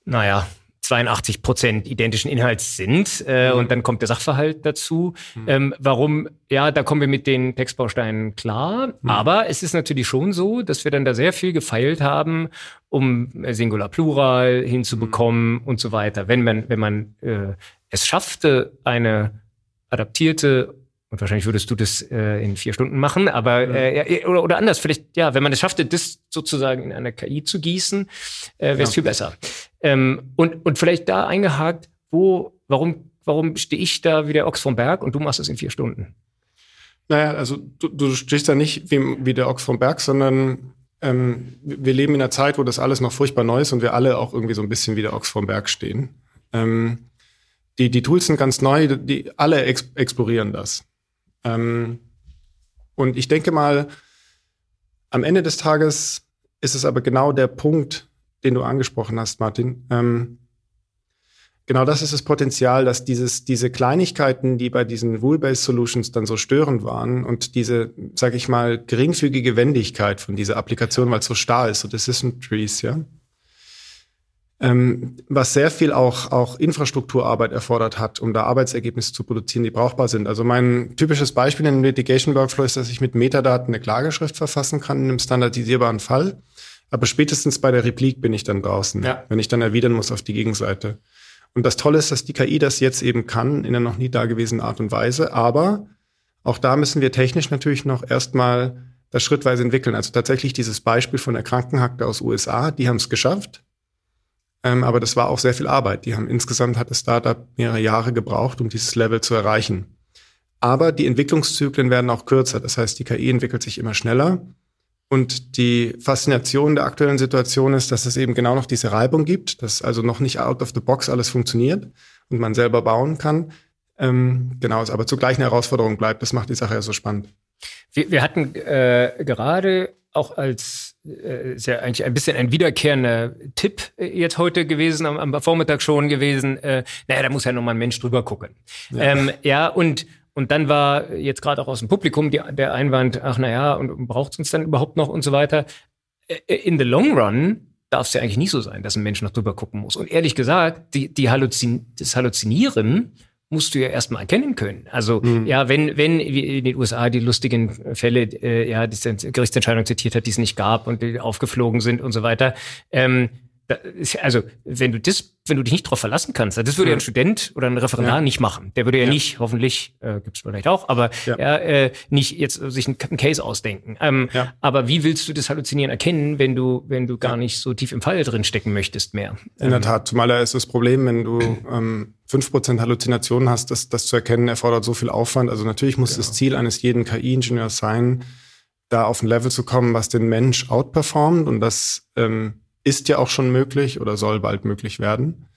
naja, 82 Prozent identischen Inhalts sind äh, mhm. und dann kommt der Sachverhalt dazu. Mhm. Ähm, warum? Ja, da kommen wir mit den Textbausteinen klar, mhm. aber es ist natürlich schon so, dass wir dann da sehr viel gefeilt haben, um Singular Plural hinzubekommen mhm. und so weiter. Wenn man, wenn man äh, es schaffte, eine adaptierte Und wahrscheinlich würdest du das äh, in vier Stunden machen, aber äh, oder, oder anders, vielleicht, ja, wenn man es schaffte, das sozusagen in einer KI zu gießen, äh, wäre es ja. viel besser. Ähm, und, und vielleicht da eingehakt, wo, warum, warum stehe ich da wie der Ochs vom Berg und du machst es in vier Stunden? Naja, also du, du stehst da nicht wie, wie der Ochs vom Berg, sondern ähm, wir leben in einer Zeit, wo das alles noch furchtbar neu ist und wir alle auch irgendwie so ein bisschen wie der Ochs vom Berg stehen. Ähm, die, die Tools sind ganz neu, die alle ex explorieren das. Ähm, und ich denke mal, am Ende des Tages ist es aber genau der Punkt, den du angesprochen hast, Martin. Ähm, genau das ist das Potenzial, dass dieses, diese Kleinigkeiten, die bei diesen Rule-Based Solutions dann so störend waren und diese, sage ich mal, geringfügige Wendigkeit von dieser Applikation, weil es so starr ist, so Decision Trees, ja, ähm, was sehr viel auch, auch Infrastrukturarbeit erfordert hat, um da Arbeitsergebnisse zu produzieren, die brauchbar sind. Also mein typisches Beispiel in einem Litigation Workflow ist, dass ich mit Metadaten eine Klageschrift verfassen kann in einem standardisierbaren Fall. Aber spätestens bei der Replik bin ich dann draußen, ja. wenn ich dann erwidern muss auf die Gegenseite. Und das Tolle ist, dass die KI das jetzt eben kann, in einer noch nie dagewesenen Art und Weise. Aber auch da müssen wir technisch natürlich noch erstmal das schrittweise entwickeln. Also tatsächlich dieses Beispiel von der Krankenakte aus USA, die haben es geschafft. Ähm, aber das war auch sehr viel Arbeit. Die haben insgesamt hat das Startup mehrere Jahre gebraucht, um dieses Level zu erreichen. Aber die Entwicklungszyklen werden auch kürzer. Das heißt, die KI entwickelt sich immer schneller. Und die Faszination der aktuellen Situation ist, dass es eben genau noch diese Reibung gibt, dass also noch nicht out of the box alles funktioniert und man selber bauen kann. Ähm, genau, es aber zugleich eine Herausforderung bleibt. Das macht die Sache ja so spannend. Wir, wir hatten äh, gerade auch als ist ja eigentlich ein bisschen ein wiederkehrender Tipp äh, jetzt heute gewesen, am, am Vormittag schon gewesen. Äh, naja, da muss ja noch mal ein Mensch drüber gucken. Ja, ähm, ja und und dann war jetzt gerade auch aus dem Publikum die, der Einwand, ach naja, und braucht es uns dann überhaupt noch und so weiter. Äh, in the long run darf es ja eigentlich nicht so sein, dass ein Mensch noch drüber gucken muss. Und ehrlich gesagt, die, die Halluzin das Halluzinieren musst du ja erstmal erkennen können. Also mhm. ja, wenn wenn in den USA die lustigen Fälle, äh, ja, die Gerichtsentscheidung zitiert hat, die es nicht gab und die aufgeflogen sind und so weiter. Ähm, also wenn du das, wenn du dich nicht darauf verlassen kannst, das würde ja ein Student oder ein Referendar ja. nicht machen. Der würde ja, ja. nicht, hoffentlich äh, gibt es vielleicht auch, aber ja. äh, nicht jetzt sich einen, einen Case ausdenken. Ähm. Aber wie willst du das Halluzinieren erkennen, wenn du, wenn du gar nicht so tief im Fall drin stecken möchtest mehr? In der ähm, Tat, zumal da ist das Problem, wenn du ähm, 5% Halluzinationen hast, das, das zu erkennen, erfordert so viel Aufwand. Also natürlich muss genau. das Ziel eines jeden KI-Ingenieurs sein, da auf ein Level zu kommen, was den Mensch outperformt und das ähm, ist ja auch schon möglich oder soll bald möglich werden.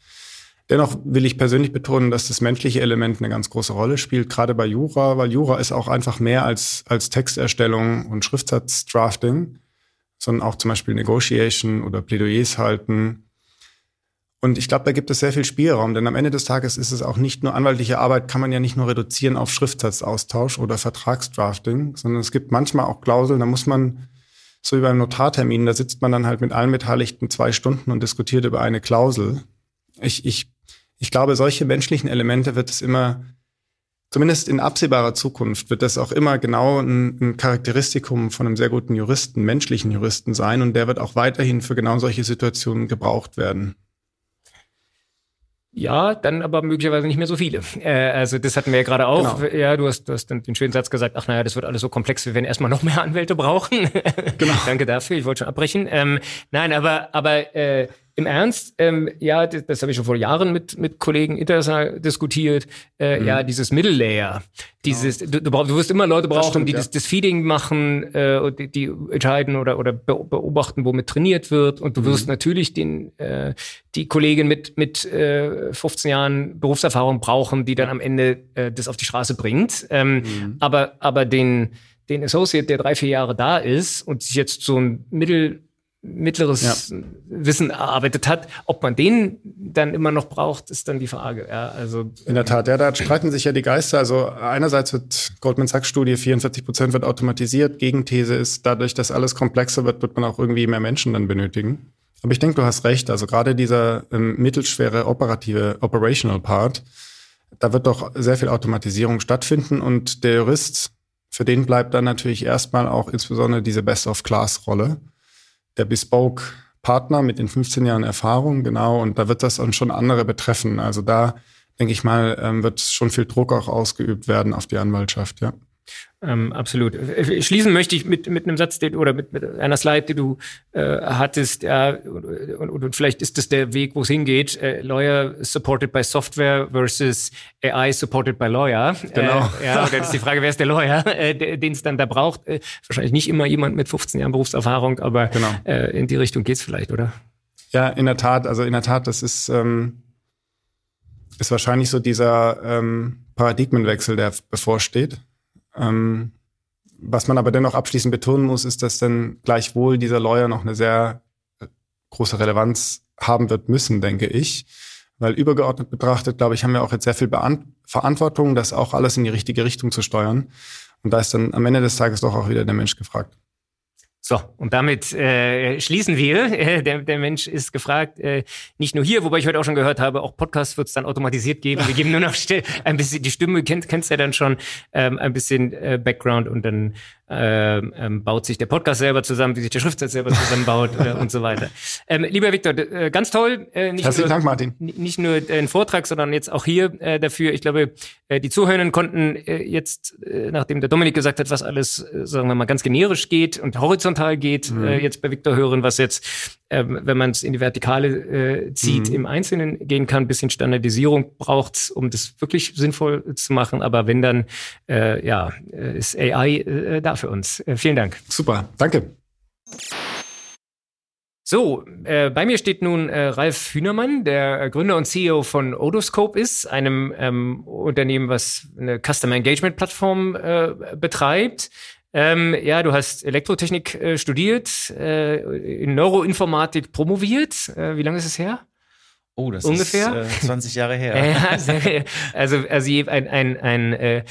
Dennoch will ich persönlich betonen, dass das menschliche Element eine ganz große Rolle spielt, gerade bei Jura, weil Jura ist auch einfach mehr als, als Texterstellung und Schriftsatzdrafting, sondern auch zum Beispiel Negotiation oder Plädoyers halten. Und ich glaube, da gibt es sehr viel Spielraum, denn am Ende des Tages ist es auch nicht nur anwaltliche Arbeit, kann man ja nicht nur reduzieren auf Schriftsatzaustausch oder Vertragsdrafting, sondern es gibt manchmal auch Klauseln, da muss man so wie beim Notartermin, da sitzt man dann halt mit allen Beteiligten zwei Stunden und diskutiert über eine Klausel. Ich, ich, ich glaube, solche menschlichen Elemente wird es immer, zumindest in absehbarer Zukunft, wird das auch immer genau ein, ein Charakteristikum von einem sehr guten Juristen, menschlichen Juristen sein und der wird auch weiterhin für genau solche Situationen gebraucht werden. Ja, dann aber möglicherweise nicht mehr so viele. Äh, also das hatten wir ja gerade auch. Genau. Ja, du hast, du hast den schönen Satz gesagt, ach naja, das wird alles so komplex, wir werden erstmal noch mehr Anwälte brauchen. Genau. Danke dafür, ich wollte schon abbrechen. Ähm, nein, aber, aber äh, im Ernst, ähm, ja, das, das habe ich schon vor Jahren mit, mit Kollegen international diskutiert, äh, mhm. ja, dieses Middle Layer, dieses, du, du, brauchst, du wirst immer Leute brauchen, stimmt, die ja. das, das Feeding machen, äh, die, die entscheiden oder, oder beobachten, womit trainiert wird und du wirst mhm. natürlich den, äh, die Kollegin mit, mit äh, 15 Jahren Berufserfahrung brauchen, die dann am Ende äh, das auf die Straße bringt, ähm, mhm. aber, aber den, den Associate, der drei, vier Jahre da ist und sich jetzt so ein Mittel mittleres ja. Wissen erarbeitet hat. Ob man den dann immer noch braucht, ist dann die Frage. Ja, also, In der Tat, ja, da streiten sich ja die Geister. Also einerseits wird Goldman Sachs Studie, 44 Prozent wird automatisiert. Gegenthese ist, dadurch, dass alles komplexer wird, wird man auch irgendwie mehr Menschen dann benötigen. Aber ich denke, du hast recht. Also gerade dieser ähm, mittelschwere operative, operational Part, da wird doch sehr viel Automatisierung stattfinden und der Jurist, für den bleibt dann natürlich erstmal auch insbesondere diese Best-of-Class-Rolle der Bespoke Partner mit den 15 Jahren Erfahrung, genau, und da wird das dann schon andere betreffen. Also da denke ich mal, ähm, wird schon viel Druck auch ausgeübt werden auf die Anwaltschaft, ja. Ähm, absolut. Äh, schließen möchte ich mit, mit einem Satz den, oder mit, mit einer Slide, die du äh, hattest. Ja, und, und, und vielleicht ist das der Weg, wo es hingeht. Äh, Lawyer supported by Software versus AI supported by Lawyer. Genau. Äh, ja, und dann ist die Frage, wer ist der Lawyer, äh, den es dann da braucht. Äh, wahrscheinlich nicht immer jemand mit 15 Jahren Berufserfahrung, aber genau. äh, in die Richtung geht's vielleicht, oder? Ja, in der Tat. Also in der Tat, das ist, ähm, ist wahrscheinlich so dieser ähm, Paradigmenwechsel, der bevorsteht ähm, was man aber dennoch abschließend betonen muss, ist, dass dann gleichwohl dieser Lawyer noch eine sehr äh, große Relevanz haben wird müssen, denke ich. Weil übergeordnet betrachtet, glaube ich, haben wir auch jetzt sehr viel Beant Verantwortung, das auch alles in die richtige Richtung zu steuern. Und da ist dann am Ende des Tages doch auch wieder der Mensch gefragt. So, und damit äh, schließen wir. Äh, der, der Mensch ist gefragt, äh, nicht nur hier, wobei ich heute auch schon gehört habe, auch Podcasts wird es dann automatisiert geben. Wir geben nur noch ein bisschen die Stimme, kennt, kennst ja dann schon, ähm, ein bisschen äh, Background und dann ähm, ähm, baut sich der Podcast selber zusammen, wie sich der Schriftsatz selber zusammenbaut äh, und so weiter. Ähm, lieber Viktor, äh, ganz toll. Äh, nicht Herzlichen nur, Dank, Martin. Nicht nur ein Vortrag, sondern jetzt auch hier äh, dafür. Ich glaube, äh, die Zuhörenden konnten äh, jetzt, äh, nachdem der Dominik gesagt hat, was alles, äh, sagen wir mal, ganz generisch geht und horizontal geht, mhm. äh, jetzt bei Viktor hören, was jetzt ähm, wenn man es in die Vertikale äh, zieht, mhm. im Einzelnen gehen kann. Ein bisschen Standardisierung braucht's, um das wirklich sinnvoll zu machen. Aber wenn dann, äh, ja, äh, ist AI äh, da für uns. Äh, vielen Dank. Super, danke. So, äh, bei mir steht nun äh, Ralf Hühnermann, der Gründer und CEO von Odoscope ist, einem ähm, Unternehmen, was eine Customer Engagement Plattform äh, betreibt. Ähm, ja, du hast Elektrotechnik äh, studiert, äh, in Neuroinformatik promoviert. Äh, wie lange ist es her? Oh, das Ungefähr? ist äh, 20 Jahre her. ja, also, also ein, ein, ein äh,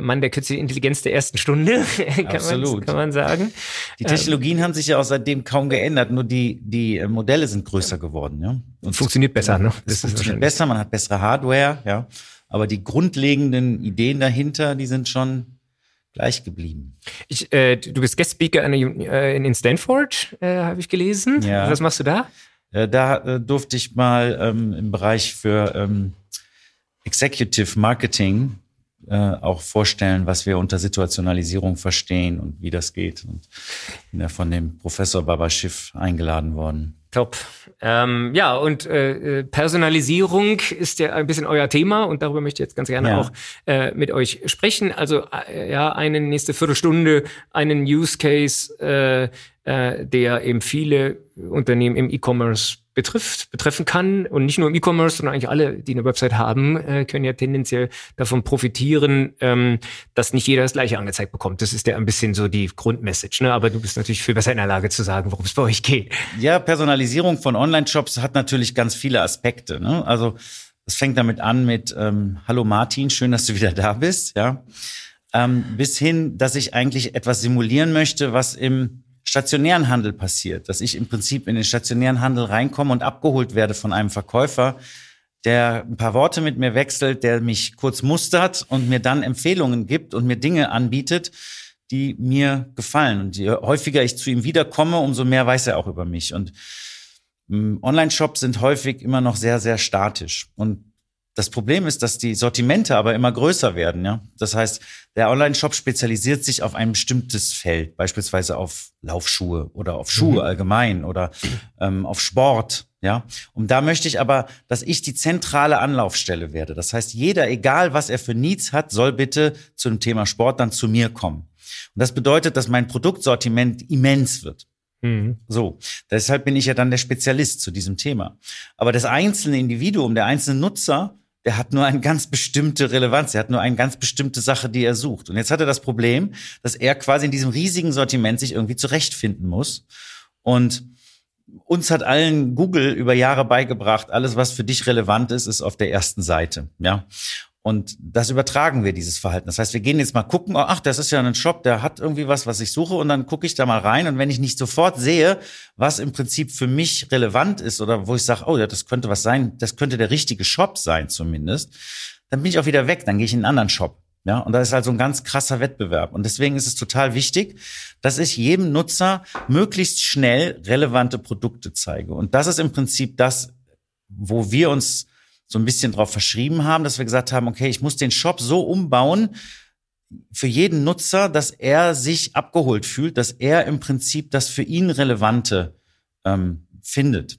Mann der künstlichen Intelligenz der ersten Stunde, kann, Absolut. Man, kann man sagen. Die Technologien ähm, haben sich ja auch seitdem kaum geändert, nur die, die äh, Modelle sind größer geworden. Ja? Und funktioniert besser, ne? Das funktioniert besser, man hat bessere Hardware, ja. Aber die grundlegenden Ideen dahinter, die sind schon gleich geblieben. Ich, äh, du bist Guest-Speaker äh, in Stanford, äh, habe ich gelesen. Ja. Was machst du da? Äh, da äh, durfte ich mal ähm, im Bereich für ähm, Executive Marketing äh, auch vorstellen, was wir unter Situationalisierung verstehen und wie das geht. Und bin ja von dem Professor Baba Schiff eingeladen worden. Top. Ähm, ja, und äh, Personalisierung ist ja ein bisschen euer Thema und darüber möchte ich jetzt ganz gerne ja. auch äh, mit euch sprechen. Also äh, ja, eine nächste Viertelstunde, einen Use Case, äh, der eben viele Unternehmen im E-Commerce betrifft, betreffen kann. Und nicht nur im E-Commerce, sondern eigentlich alle, die eine Website haben, äh, können ja tendenziell davon profitieren, ähm, dass nicht jeder das gleiche angezeigt bekommt. Das ist ja ein bisschen so die Grundmessage. Ne? Aber du bist natürlich viel besser in der Lage zu sagen, worum es bei euch geht. Ja, Personalisierung von Online-Shops hat natürlich ganz viele Aspekte. Ne? Also es fängt damit an mit ähm, Hallo Martin, schön, dass du wieder da bist. Ja, ähm, bis hin, dass ich eigentlich etwas simulieren möchte, was im stationären Handel passiert, dass ich im Prinzip in den stationären Handel reinkomme und abgeholt werde von einem Verkäufer, der ein paar Worte mit mir wechselt, der mich kurz mustert und mir dann Empfehlungen gibt und mir Dinge anbietet, die mir gefallen. Und je häufiger ich zu ihm wiederkomme, umso mehr weiß er auch über mich. Und mm, Online-Shops sind häufig immer noch sehr, sehr statisch. Und das Problem ist, dass die Sortimente aber immer größer werden. Ja? Das heißt, der Online-Shop spezialisiert sich auf ein bestimmtes Feld, beispielsweise auf Laufschuhe oder auf Schuhe mhm. allgemein oder ähm, auf Sport. Ja, und da möchte ich aber, dass ich die zentrale Anlaufstelle werde. Das heißt, jeder, egal was er für Needs hat, soll bitte zum Thema Sport dann zu mir kommen. Und das bedeutet, dass mein Produktsortiment immens wird. Mhm. So, deshalb bin ich ja dann der Spezialist zu diesem Thema. Aber das einzelne Individuum, der einzelne Nutzer, der hat nur eine ganz bestimmte Relevanz, er hat nur eine ganz bestimmte Sache, die er sucht. Und jetzt hat er das Problem, dass er quasi in diesem riesigen Sortiment sich irgendwie zurechtfinden muss. Und uns hat allen Google über Jahre beigebracht, alles, was für dich relevant ist, ist auf der ersten Seite. Ja. Und das übertragen wir, dieses Verhalten. Das heißt, wir gehen jetzt mal gucken, oh, ach, das ist ja ein Shop, der hat irgendwie was, was ich suche, und dann gucke ich da mal rein. Und wenn ich nicht sofort sehe, was im Prinzip für mich relevant ist oder wo ich sage, oh ja, das könnte was sein, das könnte der richtige Shop sein zumindest, dann bin ich auch wieder weg, dann gehe ich in einen anderen Shop. Ja, und da ist also ein ganz krasser Wettbewerb. Und deswegen ist es total wichtig, dass ich jedem Nutzer möglichst schnell relevante Produkte zeige. Und das ist im Prinzip das, wo wir uns so ein bisschen drauf verschrieben haben, dass wir gesagt haben, okay, ich muss den Shop so umbauen für jeden Nutzer, dass er sich abgeholt fühlt, dass er im Prinzip das für ihn relevante ähm, findet.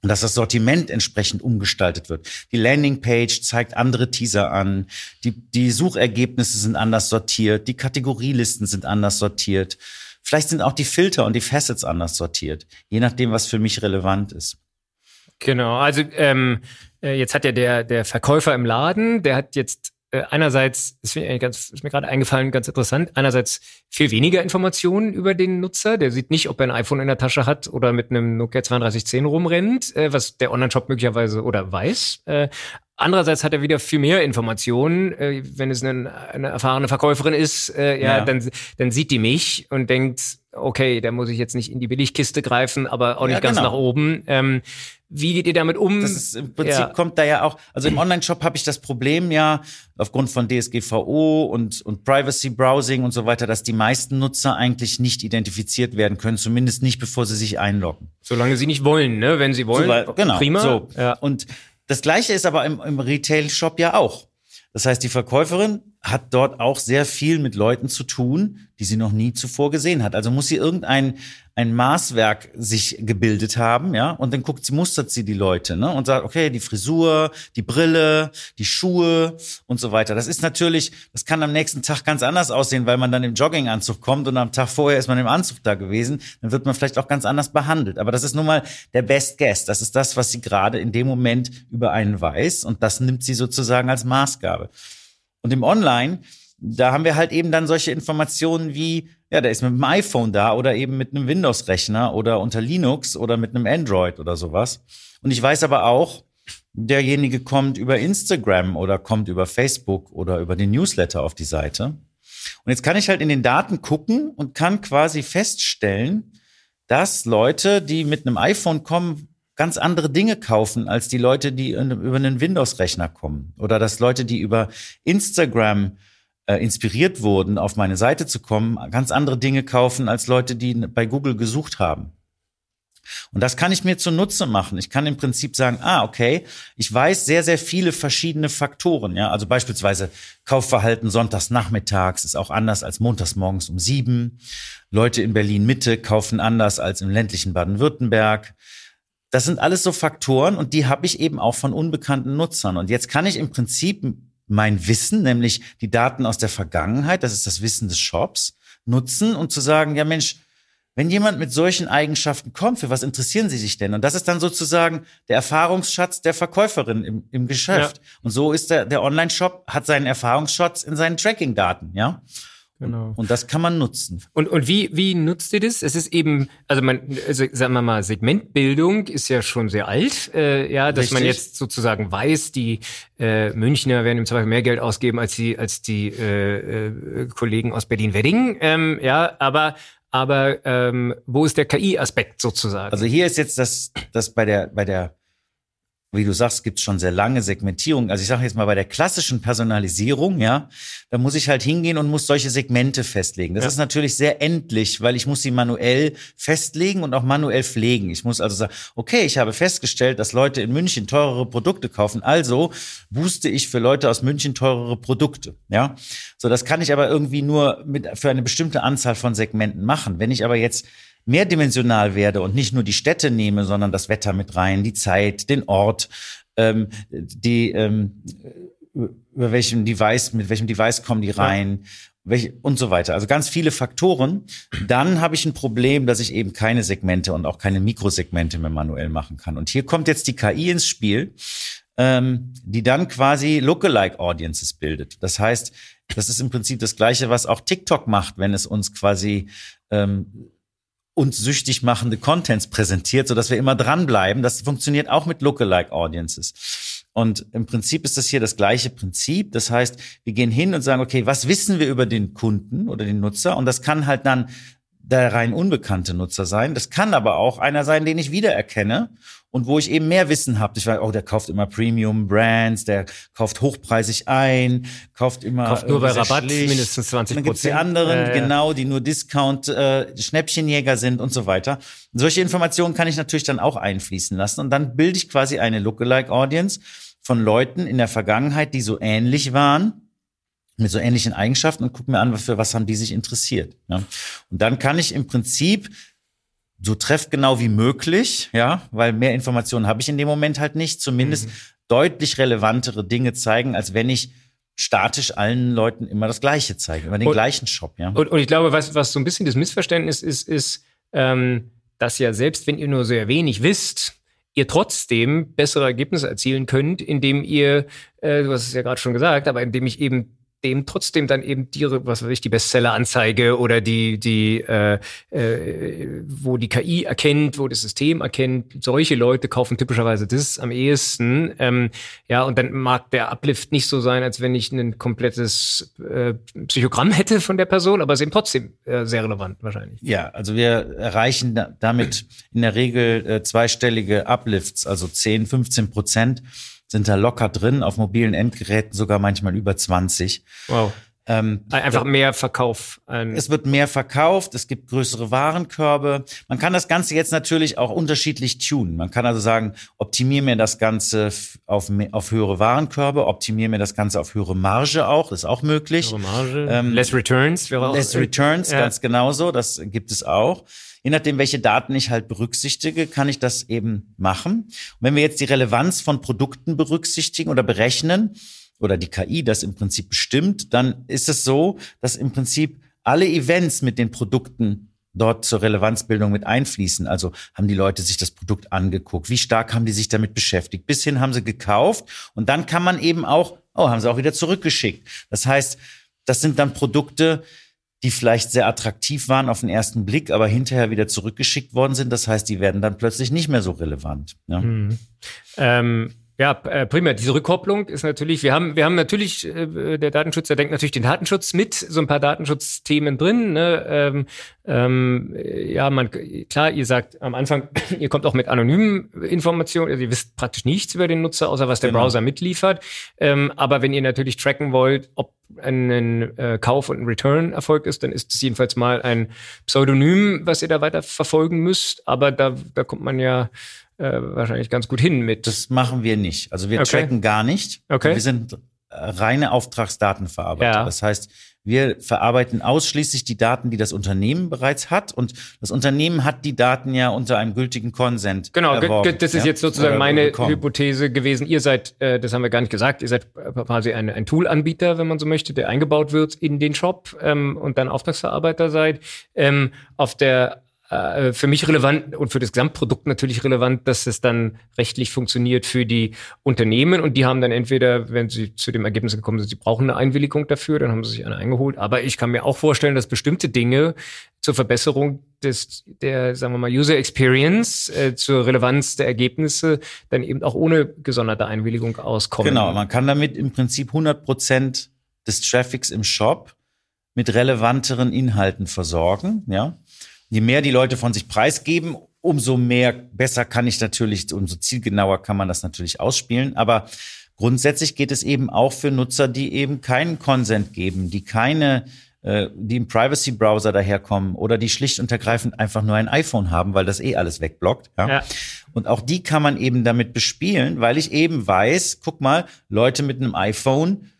Und dass das Sortiment entsprechend umgestaltet wird. Die Landingpage zeigt andere Teaser an, die, die Suchergebnisse sind anders sortiert, die Kategorielisten sind anders sortiert. Vielleicht sind auch die Filter und die Facets anders sortiert, je nachdem, was für mich relevant ist. Genau, also ähm, äh, jetzt hat ja der, der Verkäufer im Laden, der hat jetzt äh, einerseits, ist mir, ganz, ist mir gerade eingefallen, ganz interessant, einerseits viel weniger Informationen über den Nutzer. Der sieht nicht, ob er ein iPhone in der Tasche hat oder mit einem Nokia 3210 rumrennt, äh, was der Online-Shop möglicherweise oder weiß. Äh, Andererseits hat er wieder viel mehr Informationen. Äh, wenn es eine, eine erfahrene Verkäuferin ist, äh, ja, ja, Dann, dann sieht die mich und denkt, okay, da muss ich jetzt nicht in die Billigkiste greifen, aber auch nicht ja, ganz genau. nach oben. Ähm, wie geht ihr damit um? Das ist, Im Prinzip ja. kommt da ja auch, also im Online-Shop habe ich das Problem ja aufgrund von DSGVO und, und Privacy Browsing und so weiter, dass die meisten Nutzer eigentlich nicht identifiziert werden können, zumindest nicht bevor sie sich einloggen. Solange sie nicht wollen, ne? Wenn sie wollen, so, genau. Prima. So. Ja. Und das Gleiche ist aber im, im Retail-Shop ja auch. Das heißt, die Verkäuferin hat dort auch sehr viel mit Leuten zu tun, die sie noch nie zuvor gesehen hat. Also muss sie irgendein ein Maßwerk sich gebildet haben, ja, und dann guckt sie, mustert sie die Leute, ne, und sagt, okay, die Frisur, die Brille, die Schuhe und so weiter. Das ist natürlich, das kann am nächsten Tag ganz anders aussehen, weil man dann im Jogginganzug kommt und am Tag vorher ist man im Anzug da gewesen, dann wird man vielleicht auch ganz anders behandelt. Aber das ist nun mal der Best Guess. Das ist das, was sie gerade in dem Moment über einen weiß und das nimmt sie sozusagen als Maßgabe. Und im Online, da haben wir halt eben dann solche Informationen wie, ja, der ist mit dem iPhone da oder eben mit einem Windows-Rechner oder unter Linux oder mit einem Android oder sowas. Und ich weiß aber auch, derjenige kommt über Instagram oder kommt über Facebook oder über den Newsletter auf die Seite. Und jetzt kann ich halt in den Daten gucken und kann quasi feststellen, dass Leute, die mit einem iPhone kommen, ganz andere Dinge kaufen als die Leute, die über einen Windows-Rechner kommen. Oder dass Leute, die über Instagram äh, inspiriert wurden, auf meine Seite zu kommen, ganz andere Dinge kaufen als Leute, die bei Google gesucht haben. Und das kann ich mir zunutze machen. Ich kann im Prinzip sagen, ah, okay, ich weiß sehr, sehr viele verschiedene Faktoren. Ja, also beispielsweise Kaufverhalten sonntags nachmittags ist auch anders als montags morgens um sieben. Leute in Berlin Mitte kaufen anders als im ländlichen Baden-Württemberg. Das sind alles so Faktoren und die habe ich eben auch von unbekannten Nutzern. Und jetzt kann ich im Prinzip mein Wissen, nämlich die Daten aus der Vergangenheit, das ist das Wissen des Shops, nutzen und zu sagen, ja Mensch, wenn jemand mit solchen Eigenschaften kommt, für was interessieren Sie sich denn? Und das ist dann sozusagen der Erfahrungsschatz der Verkäuferin im, im Geschäft. Ja. Und so ist der, der Online-Shop, hat seinen Erfahrungsschatz in seinen Tracking-Daten, ja. Genau. Und das kann man nutzen. Und, und wie, wie nutzt ihr das? Es ist eben, also man, also sagen wir mal, Segmentbildung ist ja schon sehr alt, äh, ja, dass Richtig. man jetzt sozusagen weiß, die äh, Münchner werden im Zweifel mehr Geld ausgeben als die, als die äh, äh, Kollegen aus Berlin-Wedding, ähm, ja, aber aber ähm, wo ist der KI-Aspekt sozusagen? Also hier ist jetzt das, das bei der bei der wie du sagst, gibt es schon sehr lange Segmentierung. Also ich sage jetzt mal bei der klassischen Personalisierung, ja, da muss ich halt hingehen und muss solche Segmente festlegen. Das ja. ist natürlich sehr endlich, weil ich muss sie manuell festlegen und auch manuell pflegen. Ich muss also sagen, okay, ich habe festgestellt, dass Leute in München teurere Produkte kaufen, also booste ich für Leute aus München teurere Produkte, ja. So, das kann ich aber irgendwie nur mit für eine bestimmte Anzahl von Segmenten machen. Wenn ich aber jetzt mehrdimensional werde und nicht nur die Städte nehme, sondern das Wetter mit rein, die Zeit, den Ort, ähm, die ähm, über welchem Device, mit welchem Device kommen die rein, welche, und so weiter. Also ganz viele Faktoren. Dann habe ich ein Problem, dass ich eben keine Segmente und auch keine Mikrosegmente mehr manuell machen kann. Und hier kommt jetzt die KI ins Spiel, ähm, die dann quasi Lookalike Audiences bildet. Das heißt, das ist im Prinzip das Gleiche, was auch TikTok macht, wenn es uns quasi ähm, uns süchtig machende Contents präsentiert, so dass wir immer dranbleiben. Das funktioniert auch mit Lookalike Audiences. Und im Prinzip ist das hier das gleiche Prinzip. Das heißt, wir gehen hin und sagen, okay, was wissen wir über den Kunden oder den Nutzer? Und das kann halt dann der rein unbekannte Nutzer sein. Das kann aber auch einer sein, den ich wiedererkenne und wo ich eben mehr Wissen habe. Ich weiß, oh, der kauft immer Premium Brands, der kauft hochpreisig ein, kauft immer kauft nur bei Rabatt schlicht. mindestens 20 Dann gibt's die anderen, äh, genau, die nur Discount äh, Schnäppchenjäger sind und so weiter. Solche Informationen kann ich natürlich dann auch einfließen lassen und dann bilde ich quasi eine Lookalike Audience von Leuten in der Vergangenheit, die so ähnlich waren, mit so ähnlichen Eigenschaften und gucke mir an, für was haben die sich interessiert. Ja? Und dann kann ich im Prinzip so treffgenau wie möglich, ja, weil mehr Informationen habe ich in dem Moment halt nicht, zumindest mhm. deutlich relevantere Dinge zeigen, als wenn ich statisch allen Leuten immer das Gleiche zeige, immer den und, gleichen Shop, ja. Und, und ich glaube, was, was so ein bisschen das Missverständnis ist, ist, ähm, dass ja selbst wenn ihr nur sehr wenig wisst, ihr trotzdem bessere Ergebnisse erzielen könnt, indem ihr, äh, du hast es ja gerade schon gesagt, aber indem ich eben dem trotzdem dann eben die, was weiß ich, die Bestseller-Anzeige oder die, die, äh, äh, wo die KI erkennt, wo das System erkennt, solche Leute kaufen typischerweise das am ehesten. Ähm, ja, und dann mag der Uplift nicht so sein, als wenn ich ein komplettes äh, Psychogramm hätte von der Person, aber es ist eben trotzdem äh, sehr relevant wahrscheinlich. Ja, also wir erreichen da, damit in der Regel äh, zweistellige Uplifts, also 10, 15 Prozent sind da locker drin, auf mobilen Endgeräten sogar manchmal über 20. Wow. Ähm, Einfach mehr Verkauf. Es wird mehr verkauft, es gibt größere Warenkörbe. Man kann das Ganze jetzt natürlich auch unterschiedlich tunen. Man kann also sagen, optimiere mir das Ganze auf, auf höhere Warenkörbe, optimiere mir das Ganze auf höhere Marge auch, ist auch möglich. Höhere Marge, ähm, less Returns wäre auch. Less Returns, ja. ganz genauso, das gibt es auch je nachdem, welche Daten ich halt berücksichtige, kann ich das eben machen. Und wenn wir jetzt die Relevanz von Produkten berücksichtigen oder berechnen, oder die KI das im Prinzip bestimmt, dann ist es so, dass im Prinzip alle Events mit den Produkten dort zur Relevanzbildung mit einfließen. Also haben die Leute sich das Produkt angeguckt, wie stark haben die sich damit beschäftigt, bis hin haben sie gekauft und dann kann man eben auch, oh, haben sie auch wieder zurückgeschickt. Das heißt, das sind dann Produkte, die vielleicht sehr attraktiv waren auf den ersten Blick, aber hinterher wieder zurückgeschickt worden sind. Das heißt, die werden dann plötzlich nicht mehr so relevant. Ja. Mhm. Ähm ja, äh, primär diese Rückkopplung ist natürlich, wir haben, wir haben natürlich, äh, der Datenschützer denkt natürlich den Datenschutz mit, so ein paar Datenschutzthemen drin. Ne? Ähm, ähm, ja, man, klar, ihr sagt am Anfang, ihr kommt auch mit anonymen Informationen, also ihr wisst praktisch nichts über den Nutzer, außer was der genau. Browser mitliefert. Ähm, aber wenn ihr natürlich tracken wollt, ob ein äh, Kauf und ein Return Erfolg ist, dann ist es jedenfalls mal ein Pseudonym, was ihr da weiter verfolgen müsst. Aber da, da kommt man ja äh, wahrscheinlich ganz gut hin mit. Das machen wir nicht. Also wir okay. tracken gar nicht. Okay. Wir sind reine Auftragsdatenverarbeiter. Ja. Das heißt, wir verarbeiten ausschließlich die Daten, die das Unternehmen bereits hat. Und das Unternehmen hat die Daten ja unter einem gültigen Konsent. Genau, erworben, das ist ja? jetzt sozusagen meine. Hypothese gewesen. Ihr seid, äh, das haben wir gar nicht gesagt, ihr seid quasi ein, ein Tool-Anbieter, wenn man so möchte, der eingebaut wird in den Shop ähm, und dann Auftragsverarbeiter seid. Ähm, auf der äh, für mich relevant und für das Gesamtprodukt natürlich relevant, dass es dann rechtlich funktioniert für die Unternehmen und die haben dann entweder, wenn sie zu dem Ergebnis gekommen sind, sie brauchen eine Einwilligung dafür, dann haben sie sich eine eingeholt. Aber ich kann mir auch vorstellen, dass bestimmte Dinge zur Verbesserung des, der, sagen wir mal, User Experience, äh, zur Relevanz der Ergebnisse dann eben auch ohne gesonderte Einwilligung auskommen. Genau, man kann damit im Prinzip 100 Prozent des Traffics im Shop mit relevanteren Inhalten versorgen, ja je mehr die Leute von sich preisgeben, umso mehr besser kann ich natürlich, umso zielgenauer kann man das natürlich ausspielen. Aber grundsätzlich geht es eben auch für Nutzer, die eben keinen Consent geben, die keine äh, die im Privacy-Browser daherkommen oder die schlicht und ergreifend einfach nur ein iPhone haben, weil das eh alles wegblockt. Ja? ja? Und auch die kann man eben damit bespielen, weil ich eben weiß, guck mal, Leute mit einem iPhone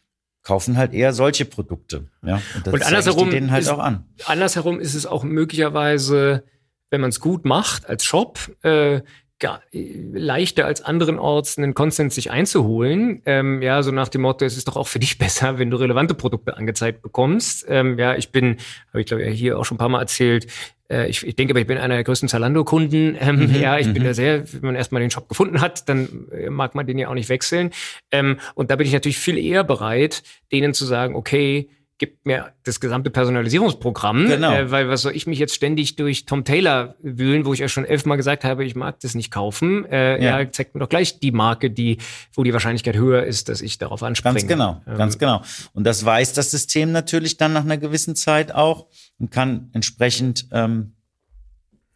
kaufen halt eher solche Produkte. Ja, und, das und andersherum denen halt ist, auch an. Andersherum ist es auch möglicherweise, wenn man es gut macht als Shop, äh, gar, leichter als anderenorts einen Consent sich einzuholen. Ähm, ja, so nach dem Motto, es ist doch auch für dich besser, wenn du relevante Produkte angezeigt bekommst. Ähm, ja, ich bin, habe ich glaube ja hier auch schon ein paar Mal erzählt, äh, ich, ich denke aber, ich bin einer der größten Zalando-Kunden. Ähm, mhm, ja, ich bin mhm. da sehr, wenn man erstmal den Shop gefunden hat, dann äh, mag man den ja auch nicht wechseln. Ähm, und da bin ich natürlich viel eher bereit, denen zu sagen, okay, gibt mir das gesamte Personalisierungsprogramm, genau. äh, weil was soll ich mich jetzt ständig durch Tom Taylor wühlen, wo ich ja schon elfmal gesagt habe, ich mag das nicht kaufen. Äh, ja. ja, zeigt mir doch gleich die Marke, die, wo die Wahrscheinlichkeit höher ist, dass ich darauf anspringe. Ganz genau, ähm, ganz genau. Und das weiß das System natürlich dann nach einer gewissen Zeit auch und kann entsprechend ähm,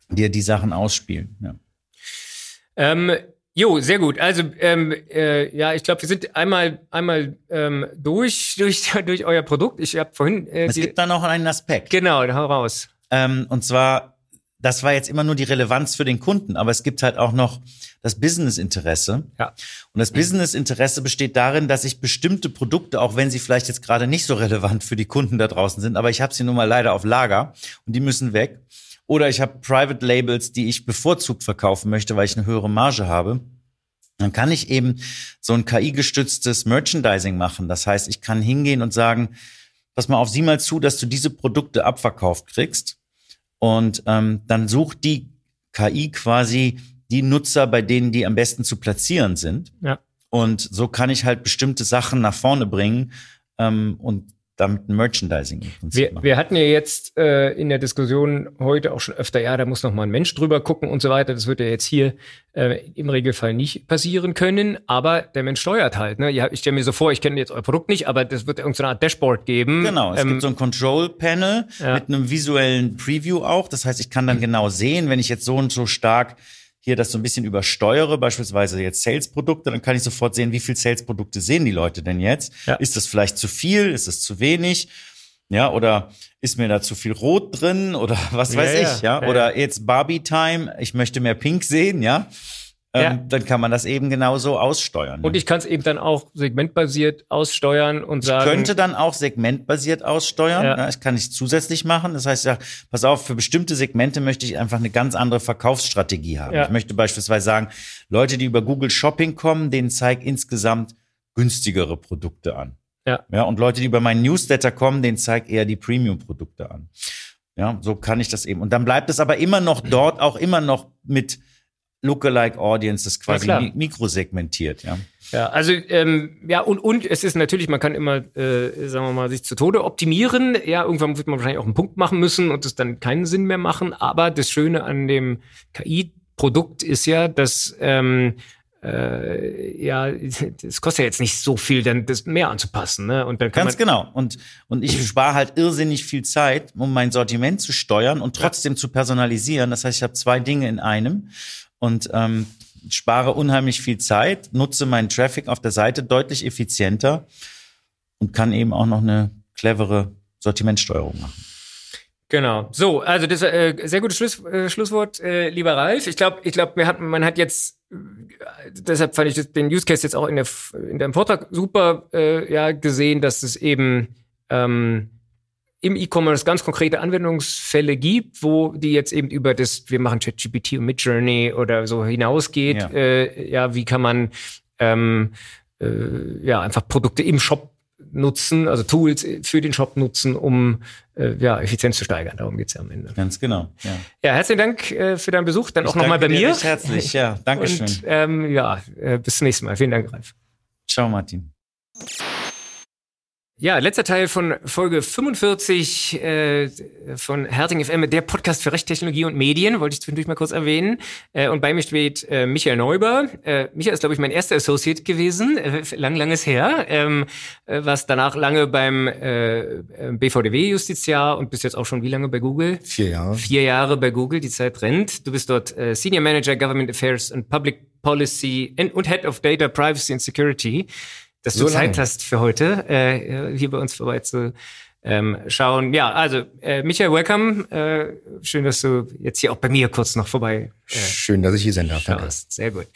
dir die Sachen ausspielen. Ja. Ähm, Jo, sehr gut. Also ähm, äh, ja, ich glaube, wir sind einmal einmal ähm, durch durch durch euer Produkt. Ich habe vorhin. Äh, es gibt da noch einen Aspekt. Genau, hau raus. Ähm, und zwar das war jetzt immer nur die Relevanz für den Kunden, aber es gibt halt auch noch das Business-Interesse. Ja. Und das Business-Interesse besteht darin, dass ich bestimmte Produkte, auch wenn sie vielleicht jetzt gerade nicht so relevant für die Kunden da draußen sind, aber ich habe sie nun mal leider auf Lager und die müssen weg. Oder ich habe Private Labels, die ich bevorzugt verkaufen möchte, weil ich eine höhere Marge habe. Dann kann ich eben so ein KI-gestütztes Merchandising machen. Das heißt, ich kann hingehen und sagen, pass mal auf, sieh mal zu, dass du diese Produkte abverkauft kriegst. Und ähm, dann sucht die KI quasi die Nutzer, bei denen die am besten zu platzieren sind. Ja. Und so kann ich halt bestimmte Sachen nach vorne bringen ähm, und damit ein Merchandising Wir, wir hatten ja jetzt äh, in der Diskussion heute auch schon öfter, ja, da muss noch mal ein Mensch drüber gucken und so weiter. Das wird ja jetzt hier äh, im Regelfall nicht passieren können, aber der Mensch steuert halt. Ne? Ich stelle mir so vor, ich kenne jetzt euer Produkt nicht, aber das wird irgendeine Art Dashboard geben. Genau, es Ähm, gibt so ein Control-Panel Ja. mit einem visuellen Preview auch. Das heißt, ich kann dann genau sehen, wenn ich jetzt so und so stark hier das so ein bisschen übersteuere, beispielsweise jetzt Sales-Produkte, dann kann ich sofort sehen, wie viel Sales-Produkte sehen die Leute denn jetzt? Ja. Ist das vielleicht zu viel? Ist es zu wenig? Ja, oder ist mir da zu viel Rot drin oder was weiß ja. ich, ja? Ja, Oder jetzt Barbie-Time, ich möchte mehr Pink sehen, ja? Ähm, Ja. Dann kann man das eben genauso aussteuern. und ne? ich kann es eben dann auch segmentbasiert aussteuern und sagen. könnte dann auch segmentbasiert aussteuern. Ja. Ja. Das kann ich zusätzlich machen. Das heißt, ja, pass auf, für bestimmte Segmente möchte ich einfach eine ganz andere Verkaufsstrategie haben. Ja. Ich möchte beispielsweise sagen, Leute, die über Google Shopping kommen, denen zeig insgesamt günstigere Produkte an. Ja. Ja, und Leute, die über meinen Newsletter kommen, denen zeig eher die Premium-Produkte an. Ja, so kann ich das eben. Und dann bleibt es aber immer noch dort, auch immer noch mit Lookalike Audiences quasi mi mikrosegmentiert, ja. Ja, also ähm, ja und und es ist natürlich, man kann immer, äh, sagen wir mal, sich zu Tode optimieren. Ja, irgendwann wird man wahrscheinlich auch einen Punkt machen müssen und es dann keinen Sinn mehr machen. Aber das Schöne an dem KI-Produkt ist ja, dass ähm, äh, ja, es kostet ja jetzt nicht so viel, dann das mehr anzupassen, ne? Und dann kann Ganz genau. Und, und ich spare halt irrsinnig viel Zeit, um mein Sortiment zu steuern und trotzdem zu personalisieren. Das heißt, ich habe zwei Dinge in einem und ähm, spare unheimlich viel Zeit, nutze meinen Traffic auf der Seite deutlich effizienter und kann eben auch noch eine clevere Sortimentsteuerung machen. Genau. So, also das äh, sehr gutes Schluss, äh, Schlusswort, äh, lieber Ralf. Ich glaube, ich glaube, man hat jetzt äh, deshalb fand ich das, den Use Case jetzt auch in der in deinem Vortrag super äh, ja gesehen, dass es eben ähm, im E-Commerce ganz konkrete Anwendungsfälle gibt, wo die jetzt eben über das, wir machen ChatGPT und Midjourney oder so hinausgeht. Ja. Äh, ja, wie kann man ähm, äh, ja einfach Produkte im Shop nutzen, also Tools für den Shop nutzen, um äh, ja, Effizienz zu steigern. Darum geht's ja am Ende. Ganz genau. Ja. Ja, herzlichen Dank äh, für deinen Besuch. Dann auch Ich nochmal bei mir. recht herzlich. Ja, danke schön. Und ähm, ja, äh, bis zum nächsten Mal. Vielen Dank, Ralf. Ciao, Martin. Ja, letzter Teil von Folge 45 äh, von Herting FM, der Podcast für Recht, Technologie und Medien, wollte ich zwischendurch mal kurz erwähnen. Äh, und bei mir steht äh, Michael Neuber. Äh, Michael ist, glaube ich, mein erster Associate gewesen, äh, lang, langes her, ähm, äh, was danach lange beim äh, BVDW-Justiziar und bis jetzt auch schon wie lange bei Google? Vier Jahre. Vier Jahre bei Google, die Zeit rennt. Du bist dort äh, Senior Manager Government Affairs and Public Policy and, und Head of Data Privacy and Security. Dass du So Zeit lange. hast für heute, äh, hier bei uns vorbei zu ähm, schauen. Ja, also äh, Michael, welcome. Äh, schön, dass du jetzt hier auch bei mir kurz noch vorbei äh, Schön, dass ich hier sein darf. Danke. Sehr gut.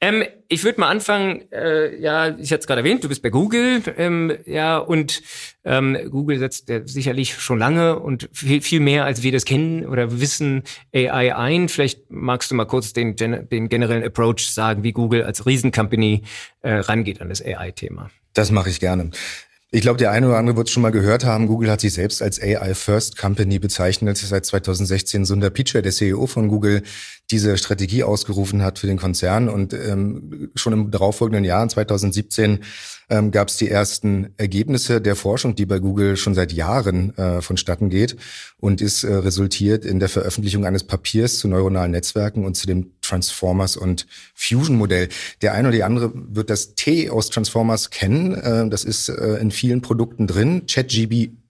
Ähm, ich würde mal anfangen, äh, ja, ich hatte es gerade erwähnt, du bist bei Google, ähm, ja, und ähm, Google setzt äh, sicherlich schon lange und viel, viel mehr, als wir das kennen oder wissen, AI ein. Vielleicht magst du mal kurz den, den generellen Approach sagen, wie Google als Riesencompany äh, rangeht an das AI-Thema. Das mache ich gerne. Ich glaube, der eine oder andere wird es schon mal gehört haben. Google hat sich selbst als AI First Company bezeichnet. Seit 2016 Sundar Pichai, der CEO von Google, diese Strategie ausgerufen hat für den Konzern. Und ähm, schon im darauffolgenden Jahr, 2017, ähm, gab es die ersten Ergebnisse der Forschung, die bei Google schon seit Jahren äh, vonstatten geht und ist äh, resultiert in der Veröffentlichung eines Papiers zu neuronalen Netzwerken und zu dem Transformers und Fusion Modell. Der eine oder die andere wird das T aus Transformers kennen. Äh, das ist äh, in vielen Produkten drin.